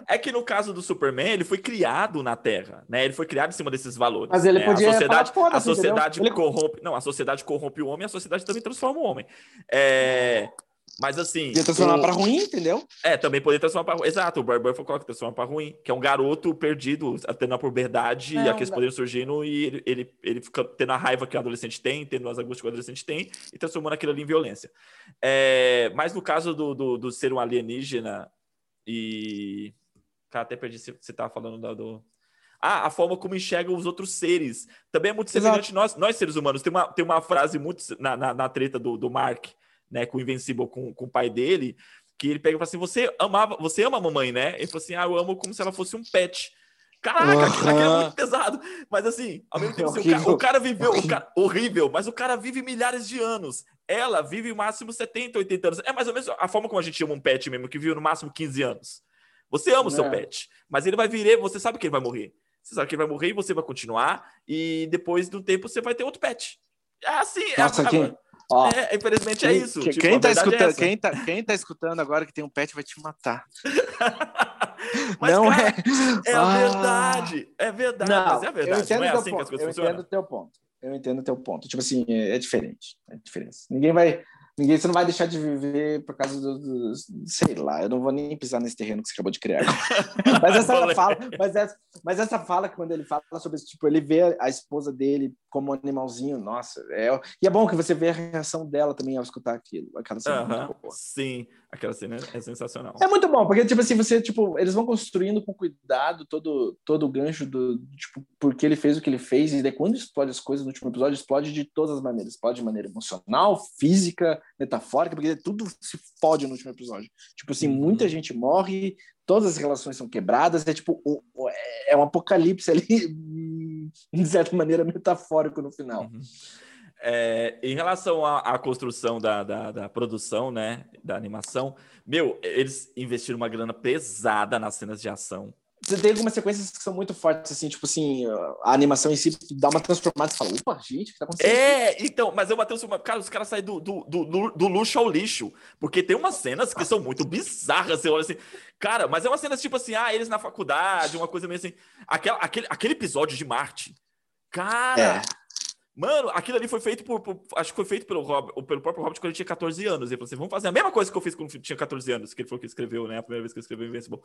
É que no caso do Superman, ele foi criado na Terra, né? Ele foi criado em cima desses valores. Mas ele né? podia a sociedade, a sociedade entendeu? Ele- corrompe, não, a sociedade corrompe o homem, a sociedade também transforma o homem. É, mas assim, Ia transformar o- para ruim, entendeu? é, também poderia transformar para ruim. Exato, o Barber foi coloca transformar para ruim, que é um garoto perdido, tendo a puberdade É, e aqueles poderes surgindo e ele, ele, ele fica tendo a raiva que o adolescente tem, tendo as angústias que o adolescente tem e transformando aquilo ali em violência. É, mas no caso do, do, do ser um alienígena e. Cara, até perdi se você estava falando da, do. Ah, a forma como enxerga os outros seres. Também é muito Exato. semelhante nós, nós seres humanos. Tem uma, tem uma frase muito na, na, na treta do, do Mark, né, com o Invencível, com, com o pai dele, que ele pega e fala assim: Você amava, você ama a mamãe, né? Ele falou assim: Ah, eu amo como se ela fosse um pet. Caraca, aquilo, aquilo é muito pesado. Mas assim, ao mesmo tempo, assim, o, Horrível. ca- o cara viveu, o Horrível. cara- horrível, mas o cara vive milhares de anos. Ela vive no máximo 70, 80 anos. É mais ou menos a forma como a gente ama um pet mesmo, que vive no máximo 15 anos. Você ama o seu É. pet, mas ele vai viver, você sabe que ele vai morrer. Você sabe que ele vai morrer e você vai continuar, e depois do tempo você vai ter outro pet. É assim, é, Nossa, quem- Ó, é, infelizmente é isso. Quem, Tipo, quem tá é escutando, essa. quem, tá, quem tá escutando agora que tem um pet vai te matar. Mas, não cara, é. é Ah. verdade. É verdade, mas é verdade. entendo Não é assim que as ponto, coisas eu funcionam. entendo o teu ponto. Eu entendo o teu ponto. Tipo assim, é, é diferente. É diferença. Ninguém vai. Ninguém, você não vai deixar de viver por causa do, do- Sei lá, eu não vou nem pisar nesse terreno que você acabou de criar. mas, essa fala, mas, essa, mas essa fala, quando ele fala sobre isso, tipo, ele vê a esposa dele como um animalzinho, nossa. É, e é bom que você vê a reação dela também ao escutar aquilo. Aquela Aham, boa. Sim, aquela cena é sensacional. É muito bom, porque, tipo assim, você, tipo, eles vão construindo com cuidado todo, todo o gancho do, tipo, porque ele fez o que ele fez, e daí quando explode as coisas no último episódio, explode de todas as maneiras. Explode de maneira emocional, física, metafórica, porque tudo se fode no último episódio. Tipo assim, Uhum. muita gente morre, todas as relações são quebradas, é tipo, o- o- é um apocalipse ali, de certa maneira, metafórico no final. Uhum. É, em relação à, à construção da, da, da produção, né, da animação, meu, eles investiram uma grana pesada nas cenas de ação. Você tem algumas sequências que são muito fortes, assim, tipo assim, a animação em si dá uma transformada e fala, opa, gente, o que tá acontecendo? É, então, mas eu Matheus, cara, os caras saem do, do, do, do- do luxo ao lixo, porque tem umas cenas que são muito bizarras, você olha assim, cara, mas é uma cena tipo assim, ah, eles na faculdade, uma coisa meio assim, aquela, aquele, aquele episódio de Marte, cara, É. mano, aquilo ali foi feito por, por- acho que foi feito pelo, Rob, pelo próprio Robert quando ele tinha 14 anos, ele falou assim, vamos fazer a mesma coisa que eu fiz quando eu tinha 14 anos, que ele foi que escreveu, né, a primeira vez que ele escreveu Invincible.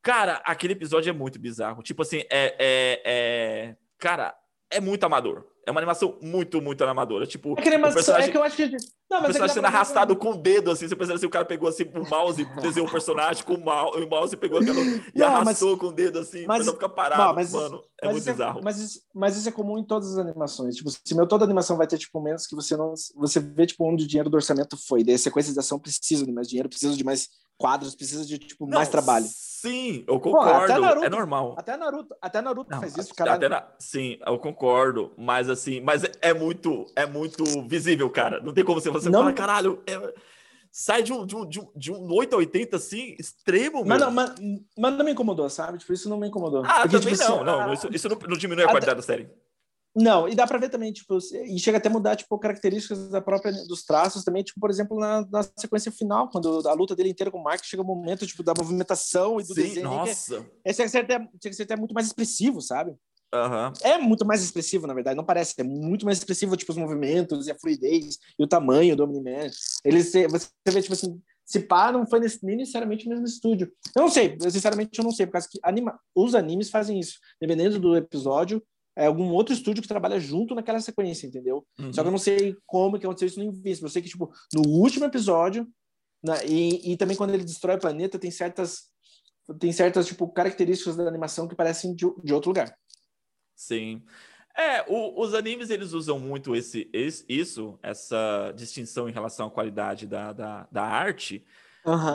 Cara, aquele episódio é muito bizarro, tipo assim, é, é, é... cara, é muito amador. É uma animação muito, muito amadora. Tipo, É que, animação, o personagem, é que eu acho que. Não, o mas é que personagem dá sendo arrastado com o dedo, assim. Você pensa assim, o cara pegou assim o mouse, desenhou o personagem com o mouse, o mouse pegou aquela, e Não, arrastou com o dedo assim, mas- mas não fica parado, não, mas- mano. É mas muito isso bizarro. mas, isso, mas isso é comum em todas as animações. Tipo, se meu, toda animação vai ter, tipo, momentos que você não. Você vê, tipo, onde o dinheiro do orçamento foi. Daí a sequência de ação precisa de mais dinheiro, precisa de mais quadros, precisa de, tipo, Não, mais trabalho. Sim, eu Pô, concordo. até Naruto- é normal. Até Naruto, até Naruto Não, faz isso, até caralho. na- sim, eu concordo, mas assim, mas é, é muito, é muito visível, cara. Não tem como você, você Não- fala, caralho, é- sai de um, de, um, de, um, de um 8 a 80 assim, extremo, Mas não, mas, mas não me incomodou, sabe? Tipo, isso não me incomodou. Ah, Porque, também tipo, assim, não, não, a- isso, isso não, não diminui a Até- qualidade da série. Não, e dá pra ver também, tipo, e chega até a mudar, tipo, características da própria, dos traços também, tipo, por exemplo, na, na sequência final, quando a luta dele inteira com o Mark, chega o momento, tipo, da movimentação e do Sim, desenho, que nossa. é, chega, a ser até, chega a ser até muito mais expressivo, sabe? Aham. É muito mais expressivo, na verdade, não parece, é muito mais expressivo, tipo, os movimentos e a fluidez e o tamanho do Omni-Man. Ele, se- você vê, tipo assim, se pá, não foi nesse, nem necessariamente no mesmo estúdio. Eu não sei, sinceramente eu não sei, por causa que anima, os animes fazem isso. Dependendo do episódio, é algum outro estúdio que trabalha junto naquela sequência, entendeu? Uhum. Só que eu não sei como que aconteceu isso no Invincible. Eu sei que, tipo, no último episódio, na- e, e também quando ele destrói o planeta, tem certas, tem certas tipo, características da animação que parecem de, de outro lugar. Sim. É, o- os animes eles usam muito esse, esse- isso, essa distinção em relação à qualidade da, da, da arte,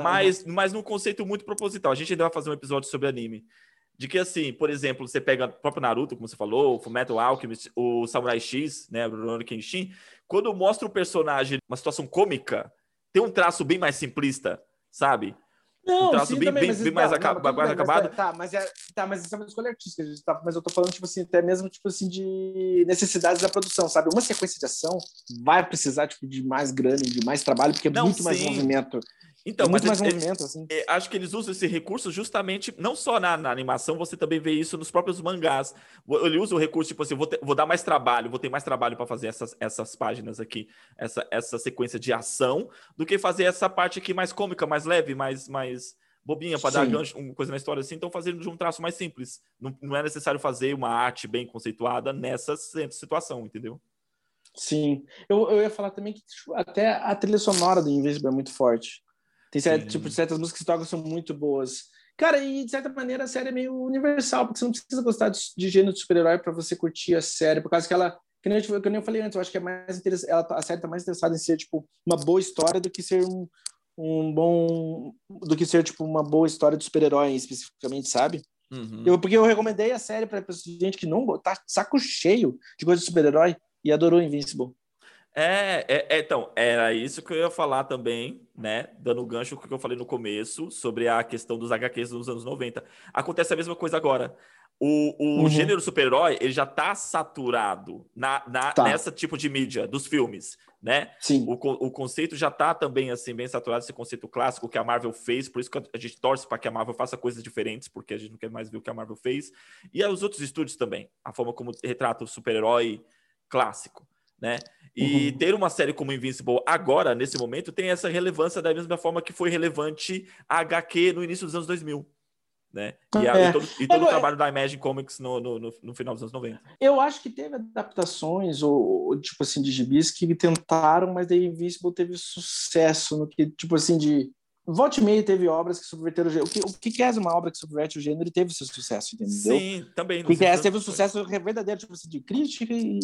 mas, mas num conceito muito proposital. A gente ainda vai fazer um episódio sobre anime. De que, assim, por exemplo, você pega o próprio Naruto, como você falou, o Fullmetal Alchemist, o Samurai X, né, o Rurouni Kenshin, quando mostra o personagem uma situação cômica, tem um traço bem mais simplista, sabe? Não, Um traço sim, bem- também, bem- mas, bem isso- mais não, aca- mais bem, mas acabado. Tá, tá, mas, é, tá, mas isso é uma escolha artística, tá, mas eu tô falando, tipo assim, até mesmo, tipo assim, de necessidades da produção, sabe? Uma sequência de ação vai precisar, tipo, de mais grana, de mais trabalho, porque é Não, muito mais sim. movimento. Então, muito mas mais ele- movimento, assim. É, acho que eles usam esse recurso justamente, não só na, na animação, você também vê isso nos próprios mangás. Ele usa o recurso, tipo assim, vou, ter- vou dar mais trabalho, vou ter mais trabalho para fazer essas, essas páginas aqui, essa, essa sequência de ação, do que fazer essa parte aqui mais cômica, mais leve, mais, mais bobinha, para dar gancho, uma coisa na história assim. Então, fazendo de um traço mais simples. Não, não é necessário fazer uma arte bem conceituada nessa si- situação, entendeu? Sim. Eu, eu ia falar também que tipo, até a trilha sonora do Invincible é muito forte. Tem certo, tipo, certas músicas que tocam são muito boas. Cara, e de certa maneira a série é meio universal, porque você não precisa gostar de, de gênero de super-herói para você curtir a série, por causa que ela, que nem, eu, que nem eu falei antes, eu acho que é mais interessante, ela, tá- a série tá mais interessada em ser, tipo, uma boa história do que ser um, um bom, do que ser, tipo, uma boa história de super-herói especificamente, sabe? Uhum. Eu, porque eu recomendei a série para gente que não tá saco cheio de coisa de super-herói e adorou Invincible. É, é, é, então, era isso que eu ia falar também, né? Dando gancho com o que eu falei no começo sobre a questão dos HQs dos anos 90. Acontece a mesma coisa agora. O, o Uhum. gênero super-herói, ele já tá saturado na, na, Tá. nessa tipo de mídia, dos filmes, né? Sim. O, o conceito já tá também, assim, bem saturado, esse conceito clássico que a Marvel fez, por isso que a gente torce para que a Marvel faça coisas diferentes, porque a gente não quer mais ver o que a Marvel fez. E os outros estúdios também, a forma como retrata o super-herói clássico, né? E Uhum. ter uma série como Invincible agora, nesse momento, tem essa relevância da mesma forma que foi relevante a HQ no início dos anos 2000, né? E, a- É. e todo, e todo É, o trabalho da Imagine Comics no, no, no- no final dos anos 90. Eu acho que teve adaptações, ou, tipo assim, de gibis que tentaram, mas daí Invincible teve sucesso no que, tipo assim, de. Volte e meia teve obras que subverteram o gênero. O que, o que é uma obra que subverte o gênero teve seu sucesso, entendeu? Sim, também. O que é, teve um sucesso verdadeiro, tipo assim, de crítica e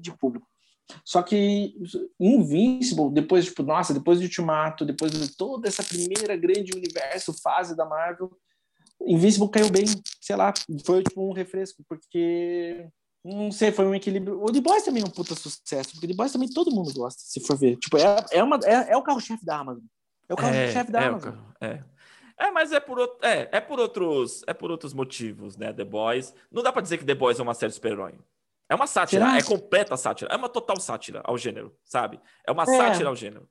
de público. Só que Invincible, depois, tipo, nossa, depois de Ultimato, depois de toda essa primeira grande universo, fase da Marvel, Invincible caiu bem, sei lá, foi tipo um refresco, porque não sei, foi um equilíbrio. O The Boys também é um puta sucesso, porque The Boys também todo mundo gosta, se for ver. Tipo, é, é, uma, é, é o carro-chefe da Amazon. É o carro-chefe da é, Amazon. É. É, mas é por, out- é, é por outros é por outros motivos, né? The Boys. Não dá pra dizer que The Boys é uma série de super-herói. É uma sátira, é completa sátira, é uma total sátira ao gênero, sabe? É uma É. sátira ao gênero.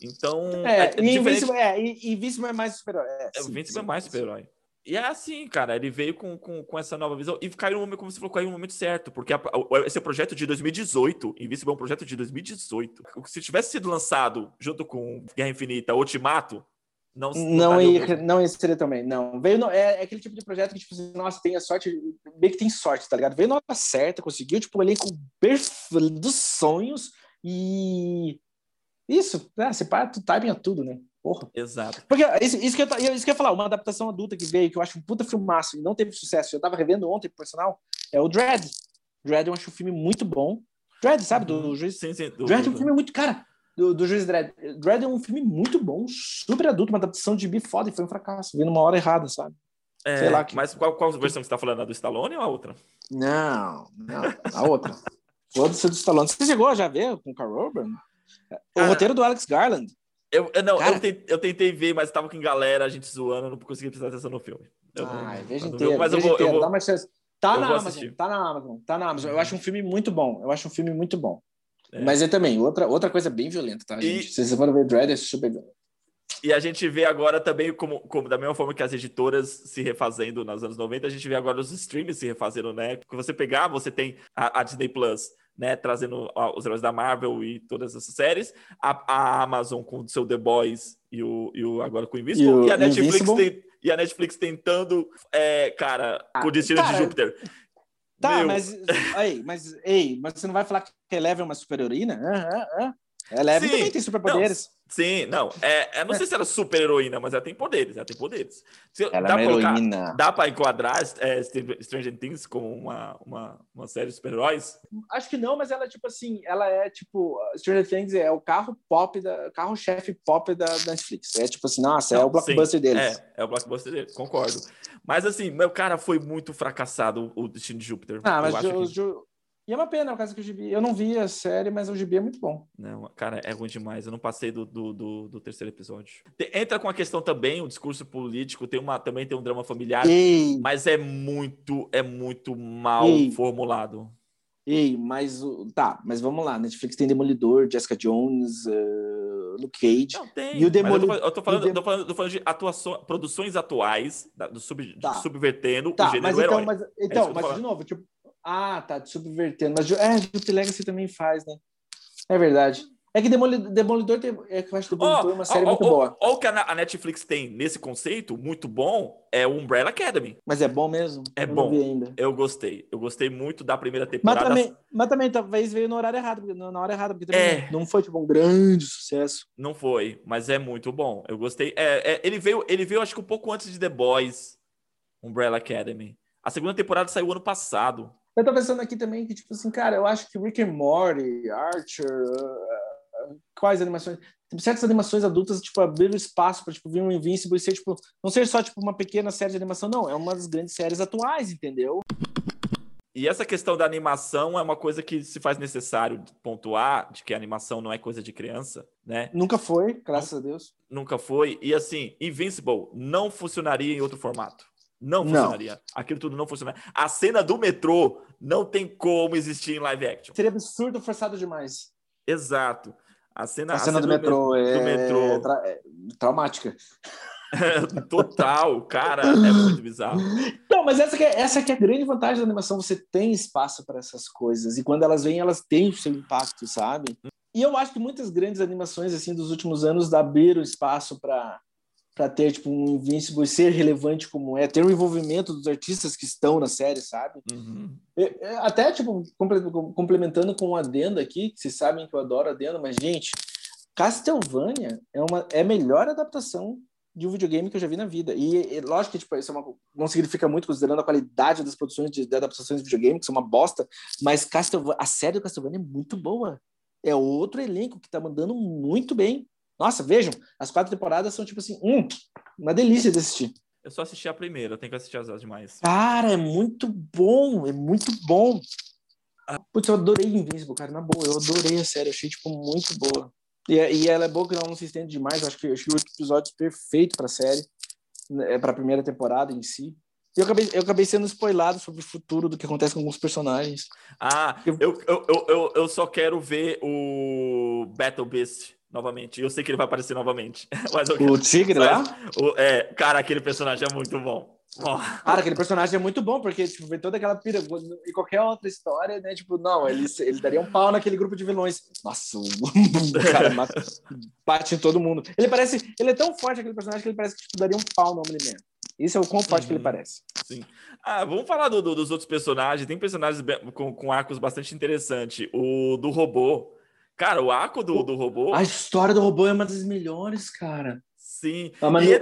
Então, É, é, e diferente. Invincible é, Invincible é mais super-herói. É, É, o sim, Invincible sim, é mais super-herói. E é assim, cara, ele veio com, com, com essa nova visão e caiu no momento, como você falou, caiu no momento certo, porque a- o- esse é um projeto de 2018, Invincible é um projeto de 2018. Se tivesse sido lançado junto com Guerra Infinita, Ultimato, não, não, ia, não ia ser também, não. Veio no, é, é, aquele tipo de projeto que, tipo assim, nossa, tem a sorte, bem que tem sorte, tá ligado? Veio na hora certa, conseguiu, tipo, um elenco dos sonhos e. Isso, né? Você para, tu timing é tudo, né? Porra. Exato. Porque isso, isso, que eu, isso que eu ia falar, uma adaptação adulta que veio, que eu acho um puta filmaço e não teve sucesso. Eu tava revendo ontem, por personal, é o Dread. Dread eu acho um filme muito bom. Dread, sabe? Do, do uhum. juiz. Sim, sim. Do, Dread é um filme muito. Cara, do, do Juiz Dredd. Dredd é um filme muito bom, super adulto, uma adaptação de bi foda e foi um fracasso. Veio numa hora errada, sabe? É, Sei lá que... Mas qual, qual versão que você tá falando? A do Stallone ou a outra? Não, não, a outra. Foda-se do Stallone. Você chegou a já ver com o Carl Urban? O ah, roteiro do Alex Garland. Eu, eu não, Cara... eu, tentei, eu, tentei, ver, mas tava com galera, a gente zoando, não consegui prestar atenção no filme. Eu, ah, veja inteiro, mas eu vou, inteiro, eu vou, dá uma chance. Tá na Amazon, tá na Amazon, tá na Amazon. Eu acho um filme muito bom. Eu acho um filme muito bom. É. Mas é também outra, outra coisa bem violenta, tá, gente? E... Se vocês forem ver Dread, é super violento. E a gente vê agora também, como, como da mesma forma que as editoras se refazendo nos anos 90, a gente vê agora os streams se refazendo, né? Porque você pegar, você tem a, a Disney Plus, né? Trazendo ó, os heróis da Marvel e todas essas séries, a, a Amazon com o seu The Boys e o, e o agora com o Invincible, e, o, e a Netflix Invincible? tem, e a Netflix tentando, é, cara, com o Destino cara, de Júpiter. Tá, Meu... mas aí, mas ei, mas você não vai falar que Eleven é uma super heroína? Uh, uh, uh. Eleven também tem superpoderes. Sim, não. É, é, não sei se era super heroína, mas ela tem poderes, ela tem poderes. Se, ela dá é uma heroína. Dá pra enquadrar é, Stranger Things como uma, uma, uma série de super-heróis? Acho que não, mas ela, tipo assim, ela é tipo. Stranger Things é o carro pop, da carro-chefe pop da, Netflix. É tipo assim, nossa, é não, é o blockbuster sim, deles. É, é o blockbuster deles, concordo. Mas assim, meu cara foi muito fracassado o Destino de Júpiter. Ah, mas o, e é uma pena, o caso que o Gibi. Eu não vi a série, mas o Gibi é muito bom. Não, cara, é ruim demais. Eu não passei do, do, do, do terceiro episódio. Entra com a questão também, o discurso político, tem uma, também tem um drama familiar, Ei. mas é muito, é muito mal Ei. formulado. Ei, mas tá, mas vamos lá. Netflix tem Demolidor, Jessica Jones, uh, Luke Cage. Não, tem. E o Demolidor. Eu, tô falando, eu tô falando, tô falando de atuação, produções atuais, do sub, tá. subvertendo tá, o gênero mas então, herói. Mas, então, é mas de novo, tipo, ah, tá, subvertendo. Mas é, Jupiter Legacy também faz, né? É verdade. É que Demolidor, Demolidor tem, é que eu acho que Demolidor oh, é uma série oh, muito oh, boa. Olha o que a Netflix tem nesse conceito, muito bom, é o Umbrella Academy. Mas é bom mesmo? É eu bom. ainda. Eu gostei. Eu gostei muito da primeira temporada. Mas também, mas também talvez veio no horário errado, na hora errada, porque também é. não foi tipo um grande sucesso. Não foi, mas é muito bom. Eu gostei. É, é, ele veio, ele veio acho que um pouco antes de The Boys, Umbrella Academy. A segunda temporada saiu ano passado. Eu tô pensando aqui também que, tipo assim, cara, eu acho que Rick and Morty, Archer, uh, quais animações? Tipo, certas animações adultas, tipo, abriram espaço para tipo, vir um Invincible e ser, tipo, não ser só, tipo, uma pequena série de animação, não. É uma das grandes séries atuais, entendeu? E essa questão da animação é uma coisa que se faz necessário pontuar, de que a animação não é coisa de criança, né? Nunca foi, graças a Deus. Nunca foi. E assim, Invincible não funcionaria em outro formato. Não funcionaria. Não. Aquilo tudo não funcionaria. A cena do metrô não tem como existir em live action. Seria absurdo forçado demais. Exato. A cena, a cena, a cena do, do, metrô, me é... do metrô tra... é traumática. Total, cara, é muito bizarro. Não, mas essa que, é, essa que é a grande vantagem da animação, você tem espaço para essas coisas e quando elas vêm, elas têm o seu impacto, sabe? E eu acho que muitas grandes animações assim dos últimos anos abriram espaço para para ter tipo um Invincible ser relevante como é, ter o envolvimento dos artistas que estão na série, sabe? Uhum. Até tipo complementando com um adendo aqui, que vocês sabem que eu adoro adendo, mas gente, Castlevania é uma é a melhor adaptação de um videogame que eu já vi na vida. E, e lógico que tipo, isso é uma, não significa muito considerando a qualidade das produções de, de adaptações de videogame, que são uma bosta, mas Castlevania, a série do Castlevania é muito boa. É outro elenco que tá mandando muito bem. Nossa, vejam, as quatro temporadas são tipo assim, hum, uma delícia de assistir. Eu só assisti a primeira, eu tenho que assistir as demais. Cara, é muito bom, é muito bom. Putz, eu adorei Invincible, cara, na boa, eu adorei a série, achei, tipo, muito boa. E, e ela é boa que não se estende demais, eu acho que, eu acho que o episódio perfeito pra série, né, é pra primeira temporada em si. E eu acabei, eu acabei sendo spoilado sobre o futuro do que acontece com alguns personagens. Ah, eu, eu, eu, eu, eu só quero ver o Battle Beast novamente. Eu sei que ele vai aparecer novamente. Mas o tigre lá? O, é, cara, aquele personagem é muito bom. Oh. Cara, aquele personagem é muito bom, porque, tipo, vem toda aquela pira. E qualquer outra história, né? Tipo, não, ele, ele daria um pau naquele grupo de vilões. Nossa, o cara mata, bate em todo mundo. Ele parece. Ele é tão forte aquele personagem que ele parece que tipo, daria um pau no Omni-Man. Isso é o quão forte uhum. que ele uhum. parece. Sim. Ah, vamos falar do, do, dos outros personagens. Tem personagens com, com arcos bastante interessantes. O do robô. Cara, o arco do, do robô. A história do robô é uma das melhores, cara. Sim. Ah, mas... e, é,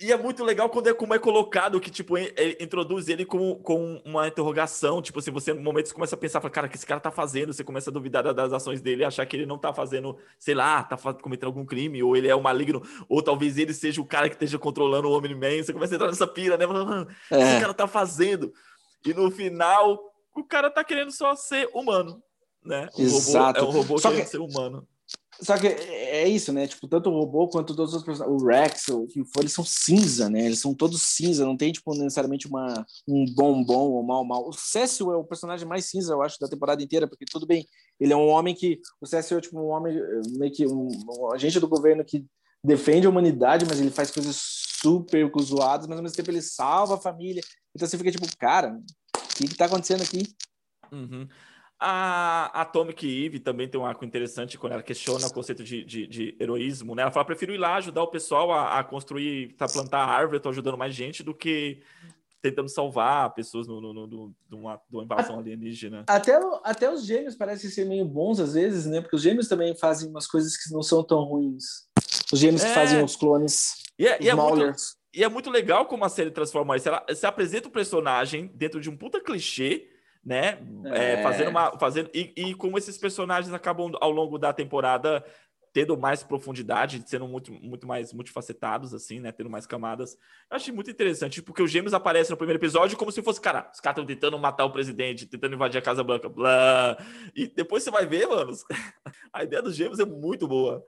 e é muito legal quando é como é colocado, que, tipo, ele introduz ele com, com uma interrogação. Tipo assim, você, no momento, você começa a pensar, fala, cara, o que esse cara tá fazendo? Você começa a duvidar das ações dele, achar que ele não tá fazendo, sei lá, tá cometendo algum crime, ou ele é o maligno, ou talvez ele seja o cara que esteja controlando o Homem-Man. Você começa a entrar nessa pira, né? Mano, o que esse é. cara tá fazendo? E no final, o cara tá querendo só ser humano, né? O Exato. Robô, é um robô só que... ser humano. Só que é isso, né? Tipo, tanto o robô quanto todos os personagens, o Rex, o que for, eles são cinza, né? Eles são todos cinza, não tem, tipo, necessariamente uma, um bom bom ou mal mal. O Cécio é o personagem mais cinza, eu acho, da temporada inteira, porque tudo bem, ele é um homem que. O Cécio é, tipo, um homem, meio que um, um agente do governo que defende a humanidade, mas ele faz coisas super zoadas, mas ao mesmo tempo ele salva a família. Então você fica tipo, cara, o que, que tá acontecendo aqui? Uhum. A Atomic Eve também tem um arco interessante quando ela questiona o conceito de, de, de heroísmo, né? Ela fala, prefiro ir lá ajudar o pessoal a, a construir, a plantar árvore, estou ajudando mais gente do que tentando salvar pessoas no, no, no, no, numa, numa invasão alienígena. Até, até os gêmeos parecem ser meio bons às vezes, né? Porque os gêmeos também fazem umas coisas que não são tão ruins. Os gêmeos é... que fazem os clones. E é, e é muito, e é muito legal como a série transforma isso. Ela se apresenta o personagem dentro de um puta clichê né? É. É, fazendo uma. Fazendo, e, e como esses personagens acabam ao longo da temporada tendo mais profundidade, sendo muito, muito mais multifacetados, assim, né? Tendo mais camadas. Eu achei muito interessante, porque os gêmeos aparecem no primeiro episódio como se fosse, cara, os caras estão tentando matar o presidente, tentando invadir a Casa Branca, blá. E depois você vai ver, mano, a ideia dos gêmeos é muito boa.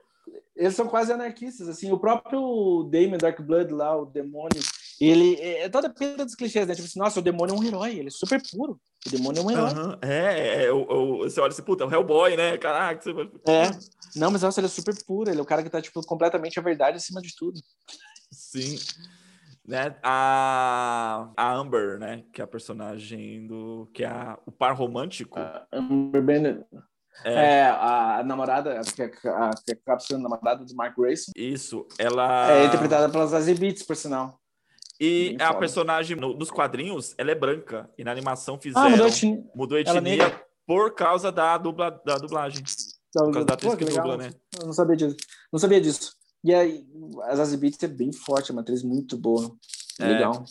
Eles são quase anarquistas, assim. O próprio Damon Dark Blood lá, o demônio, ele é, é toda pedra dos clichês, né? Tipo assim, nossa, o demônio é um herói, ele é super puro. O demônio é um herói. Uhum. É, é o, o, você olha assim, puta, é um Hellboy, né? Caraca, você vai. É. Não, mas nossa, ele é super puro, ele é o cara que tá, tipo, completamente a verdade acima de tudo. Sim. Né? A, a Amber, né? Que é a personagem do. que é a, o par romântico. A Amber Bennett. É. é, a namorada, que, a, que acaba sendo namorada do Mark Grayson. Isso, ela. É interpretada pelas Zazie Beats, por sinal. E a personagem no, nos quadrinhos, ela é branca. E na animação fizeram. Ah, mudou a etnia. Mudou a etnia por causa da, dubla, da dublagem. Da, por causa da atriz que dubla, né? Eu não sabia disso. Não sabia disso. E aí, a Zazie Beetz é bem forte, é uma atriz muito boa. É, Legal.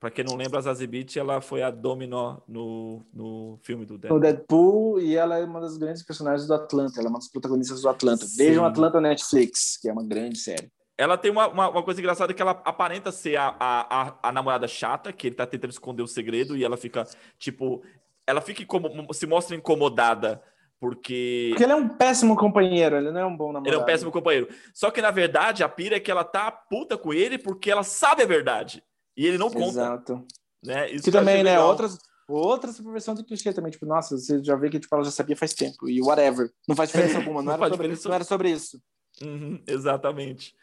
Para quem não lembra, a Zazie Beetz, ela foi a Dominó no, no filme do Deadpool. No Deadpool, e ela é uma das grandes personagens do Atlanta. Ela é uma das protagonistas do Atlanta. Sim. Vejam Atlanta Netflix, que é uma grande série. Ela tem uma, uma, uma, coisa engraçada que ela aparenta ser a, a, a, namorada chata, que ele tá tentando esconder o segredo, e ela fica, tipo, ela fica como, se mostra incomodada. Porque... porque ele é um péssimo companheiro, ele não é um bom namorado. Ele é um péssimo companheiro. Só que, na verdade, a pira é que ela tá puta com ele porque ela sabe a verdade. E ele não conta. Exato. Né? Isso que, também, né? Outras, outra superversão do clichê também. Tipo, nossa, você já vê que tipo, ela já sabia faz tempo. E whatever. Não faz diferença alguma. Não, não, era, sobre, não era sobre isso. Uhum, exatamente.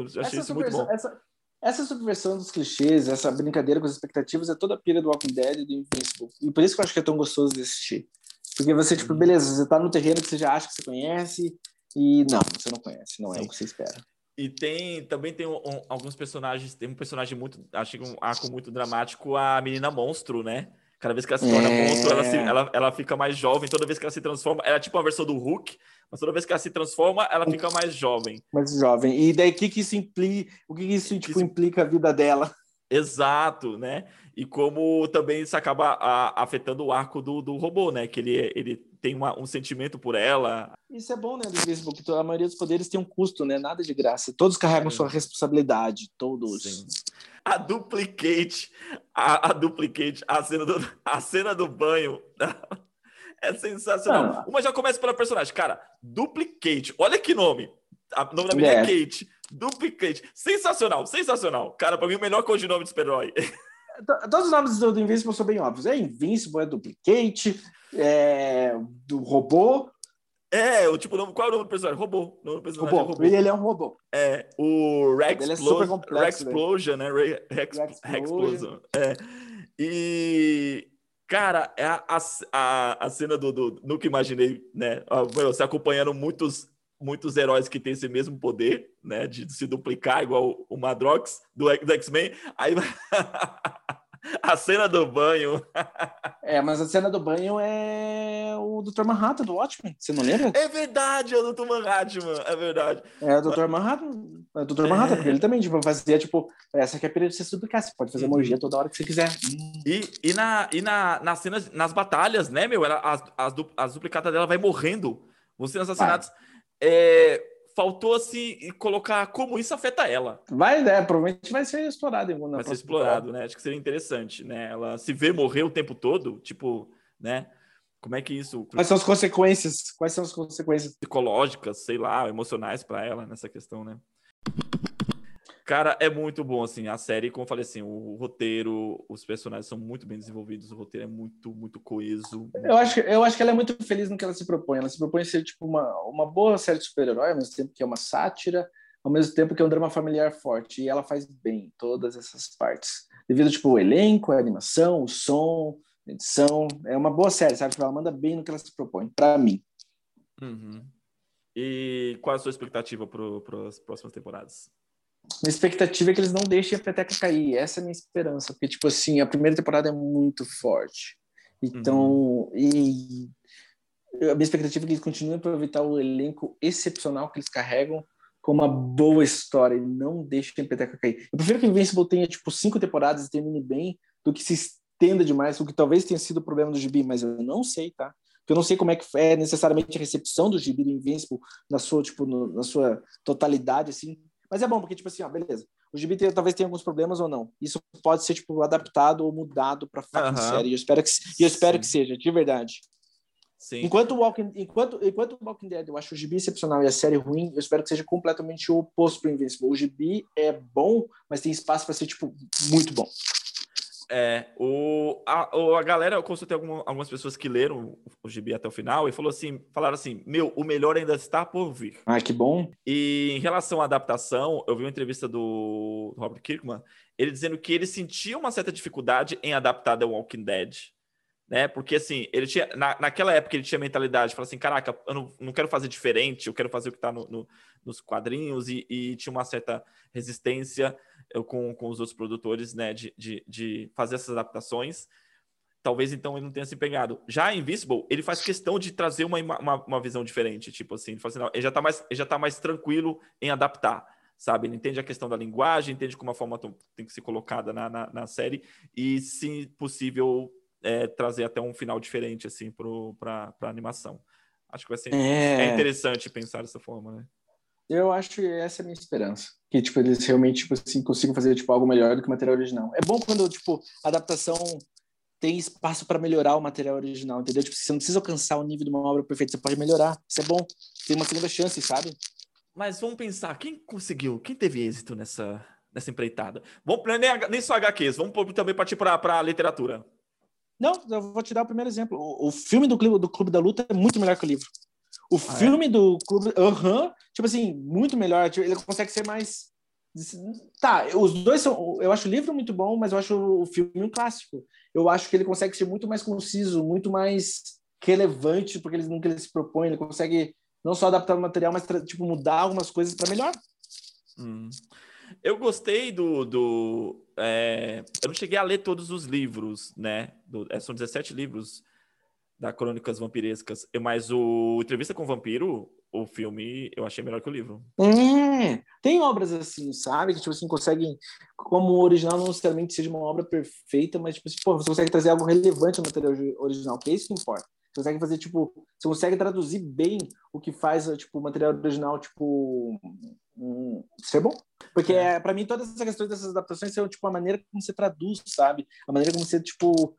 Eu achei essa isso muito bom. Essa, essa subversão dos clichês, essa brincadeira com as expectativas é toda a pira do Walking Dead e do Invincible. E por isso que eu acho que é tão gostoso de assistir. Porque você, tipo, uhum. beleza, você tá no terreno que você já acha que você conhece e não, você não conhece, não Sim. é o que você espera. E tem também tem um, um, alguns personagens, tem um personagem muito, acho que um arco muito dramático, a menina monstro, né? Cada vez que ela se torna é... monstro, ela, se, ela, ela fica mais jovem. Toda vez que ela se transforma, ela é tipo uma versão do Hulk, mas toda vez que ela se transforma, ela fica mais jovem. Mais jovem. E daí, o que, que isso implica? O que, que isso tipo, implica a vida dela? Exato, né? E como também isso acaba a, afetando o arco do, do robô, né? Que ele, ele tem uma, um sentimento por ela. Isso é bom, né, do Facebook? A maioria dos poderes tem um custo, né? Nada de graça. Todos carregam é. sua responsabilidade, todos. Sim. A duplicate, a, a duplicate, a cena do, a cena do banho é sensacional. Ah. Uma já começa pela personagem. Cara, Duplicate. Olha que nome. O nome da menina é. é Kate. Duplicate. Sensacional, sensacional. Cara, pra mim, o melhor codinome de super-herói. Todos os nomes do, do Invincible são bem óbvios. É Invincible, é Duplicate, é do robô. É, o tipo, qual é o nome do personagem? Robô. O nome do personagem robô. É robô. Ele é um robô. É, o Rex é super complexo, Explosion, né? Rex, Rex Explosion. É. E, cara, é a, a, a cena do, do Nunca Imaginei, né? Você acompanhando muitos muitos heróis que têm esse mesmo poder, né, de se duplicar, igual o Madrox do, do X-Men. Aí a cena do banho. é, mas a cena do banho é o Dr. Manhattan do Watchmen, você não lembra? É verdade, é o Dr. Manhattan, é verdade. É o Dr. Manhattan, é o Dr. Manhattan, é... porque ele também tipo, fazia, tipo, essa aqui é a período de você você pode fazer magia toda hora que você quiser. E, e, na, e na, nas cenas, nas batalhas, né, meu, ela, as, as, as duplicadas dela vai morrendo, vão sendo assassinados. É, faltou assim colocar como isso afeta ela. Vai, né? Provavelmente vai ser explorado em Vai ser explorado, né? Acho que seria interessante, né? Ela se vê morrer o tempo todo, tipo, né? Como é que isso. Quais são as consequências? Quais são as consequências psicológicas, sei lá, emocionais para ela nessa questão, né? Cara, é muito bom, assim, a série, como eu falei assim, o roteiro, os personagens são muito bem desenvolvidos, o roteiro é muito, muito coeso. Eu acho, eu acho que ela é muito feliz no que ela se propõe. Ela se propõe ser, tipo, uma, uma boa série de super-herói, ao mesmo tempo que é uma sátira, ao mesmo tempo que é um drama familiar forte. E ela faz bem todas essas partes. Devido, tipo, o elenco, a animação, o som, a edição. É uma boa série, sabe? Ela manda bem no que ela se propõe, para mim. Uhum. E qual é a sua expectativa para as próximas temporadas? Minha expectativa é que eles não deixem a peteca cair. Essa é a minha esperança. Porque, tipo assim, a primeira temporada é muito forte. Então, uhum. e a minha expectativa é que eles continuem a aproveitar o elenco excepcional que eles carregam com uma boa história e não deixem a peteca cair. Eu prefiro que Invincible tenha, tipo, cinco temporadas e termine bem do que se estenda demais, o que talvez tenha sido o problema do Gibi, mas eu não sei, tá? Porque eu não sei como é que é necessariamente a recepção do Gibi do Invincible na sua, tipo, no, na sua totalidade, assim, mas é bom, porque, tipo assim, ó, beleza. O gibi tem, talvez tenha alguns problemas ou não. Isso pode ser, tipo, adaptado ou mudado pra fucking uhum. série. Eu espero que, eu espero que seja, de verdade. Sim. Enquanto o Walking, enquanto, enquanto Walking Dead eu acho o gibi excepcional e a série ruim, eu espero que seja completamente o oposto pro Invincible. O gibi é bom, mas tem espaço para ser, tipo, muito bom. É, o, a, a galera, eu consultei alguma, algumas pessoas que leram o, o gibi até o final e falou assim, falaram assim, meu, o melhor ainda está por vir. Ah, que bom. E em relação à adaptação, eu vi uma entrevista do Robert Kirkman, ele dizendo que ele sentia uma certa dificuldade em adaptar The Walking Dead, né? Porque assim, ele tinha, na, naquela época ele tinha mentalidade, falou assim, caraca, eu não, não quero fazer diferente, eu quero fazer o que está no, no, nos quadrinhos e, e tinha uma certa resistência eu, com, com os outros produtores, né, de, de, de fazer essas adaptações. Talvez então ele não tenha se pegado. Já Invisible, ele faz questão de trazer uma, uma, uma visão diferente, tipo assim, ele, assim, não, ele já está mais, ele já tá mais tranquilo em adaptar, sabe? Ele entende a questão da linguagem, entende como a forma tem que ser colocada na, na, na série e, se possível, é, trazer até um final diferente, assim, para a animação. Acho que vai ser é... é interessante pensar dessa forma, né? Eu acho que essa é a minha esperança. Que, tipo, eles realmente, tipo assim, consigam fazer, tipo, algo melhor do que o material original. É bom quando, tipo, a adaptação tem espaço para melhorar o material original, entendeu? Tipo, você não precisa alcançar o nível de uma obra perfeita, você pode melhorar. Isso é bom. Tem uma segunda chance, sabe? Mas vamos pensar, quem conseguiu, quem teve êxito nessa, nessa empreitada? Vamos, nem, nem só HQs, vamos também partir para a literatura. Não, eu vou te dar o primeiro exemplo. O, o filme do, do Clube da Luta é muito melhor que o livro. O ah, é? filme é? do Clube. Aham. tipo assim, muito melhor. Tipo, ele consegue ser mais. Tá, os dois são. Eu acho o livro muito bom, mas eu acho o filme um clássico. Eu acho que ele consegue ser muito mais conciso, muito mais relevante, porque ele nunca ele se propõe. Ele consegue não só adaptar o material, mas tipo, mudar algumas coisas para melhor. Hum. Eu gostei do. do é... Eu não cheguei a ler todos os livros, né? Do... É, são 17 livros da Crônicas Vampirescas, mas o Entrevista com o Vampiro, o filme, eu achei melhor que o livro. É, tem obras assim, sabe? Que, tipo assim, conseguem, como o original não necessariamente seja uma obra perfeita, mas, tipo assim, pô, você consegue trazer algo relevante ao material original, que é isso que importa. Você consegue fazer, tipo, você consegue traduzir bem o que faz, tipo, o material original, tipo, um, ser bom. Porque, é. para mim, todas essas questões dessas adaptações são, tipo, a maneira como você traduz, sabe? A maneira como você, tipo,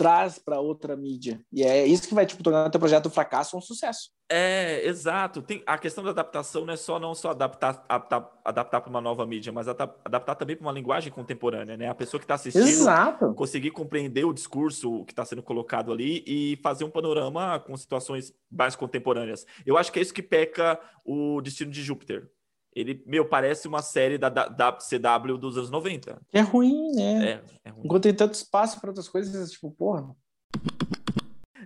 traz para outra mídia. E é isso que vai tipo, tornar o teu projeto um fracasso ou um sucesso. É, exato. Tem, a questão da adaptação não é só não só adaptar adaptar, para uma nova mídia, mas adaptar, adaptar também para uma linguagem contemporânea, né? A pessoa que está assistindo Exato. conseguir compreender o discurso que está sendo colocado ali e fazer um panorama com situações mais contemporâneas. Eu acho que é isso que peca o Destino de Júpiter. Ele, meu, parece uma série da, da, da CW dos anos 90. É ruim, né? É, é ruim. Enquanto tem tanto espaço para outras coisas, tipo, porra.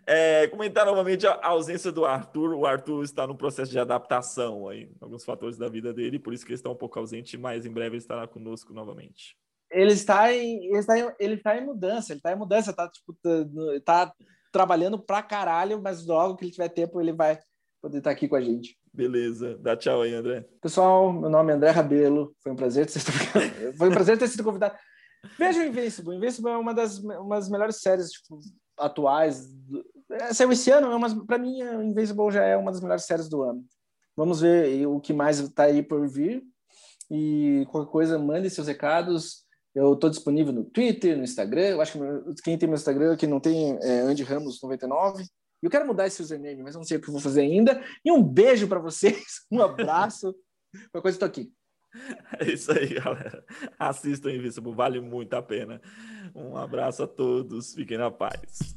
É, comentar novamente a ausência do Arthur. O Arthur está no processo de adaptação aí, alguns fatores da vida dele, por isso que ele está um pouco ausente, mas em breve ele estará conosco novamente. Ele está em, ele está em, ele está em mudança, ele está em mudança, tá, tipo, tá, tá trabalhando pra caralho, mas logo que ele tiver tempo ele vai poder estar aqui com a gente. Beleza. Dá tchau aí, André. Pessoal, meu nome é André Rabelo. Foi um prazer ter sido, Foi um prazer ter sido convidado. Veja o Invincible. Invincible é uma das, uma das melhores séries tipo, atuais. É, saiu esse ano, é uma, pra mim, Invincible já é uma das melhores séries do ano. Vamos ver o que mais está aí por vir. E qualquer coisa, mande seus recados. Eu estou disponível no Twitter, no Instagram. Eu acho que quem tem meu Instagram, que não tem, é Andy Ramos 99. Eu quero mudar esse username, mas não sei o que vou fazer ainda. E um beijo para vocês, um abraço. Qualquer coisa, estou aqui. É isso aí, galera. Assistam Invincible, vale muito a pena. Um abraço a todos, fiquem na paz.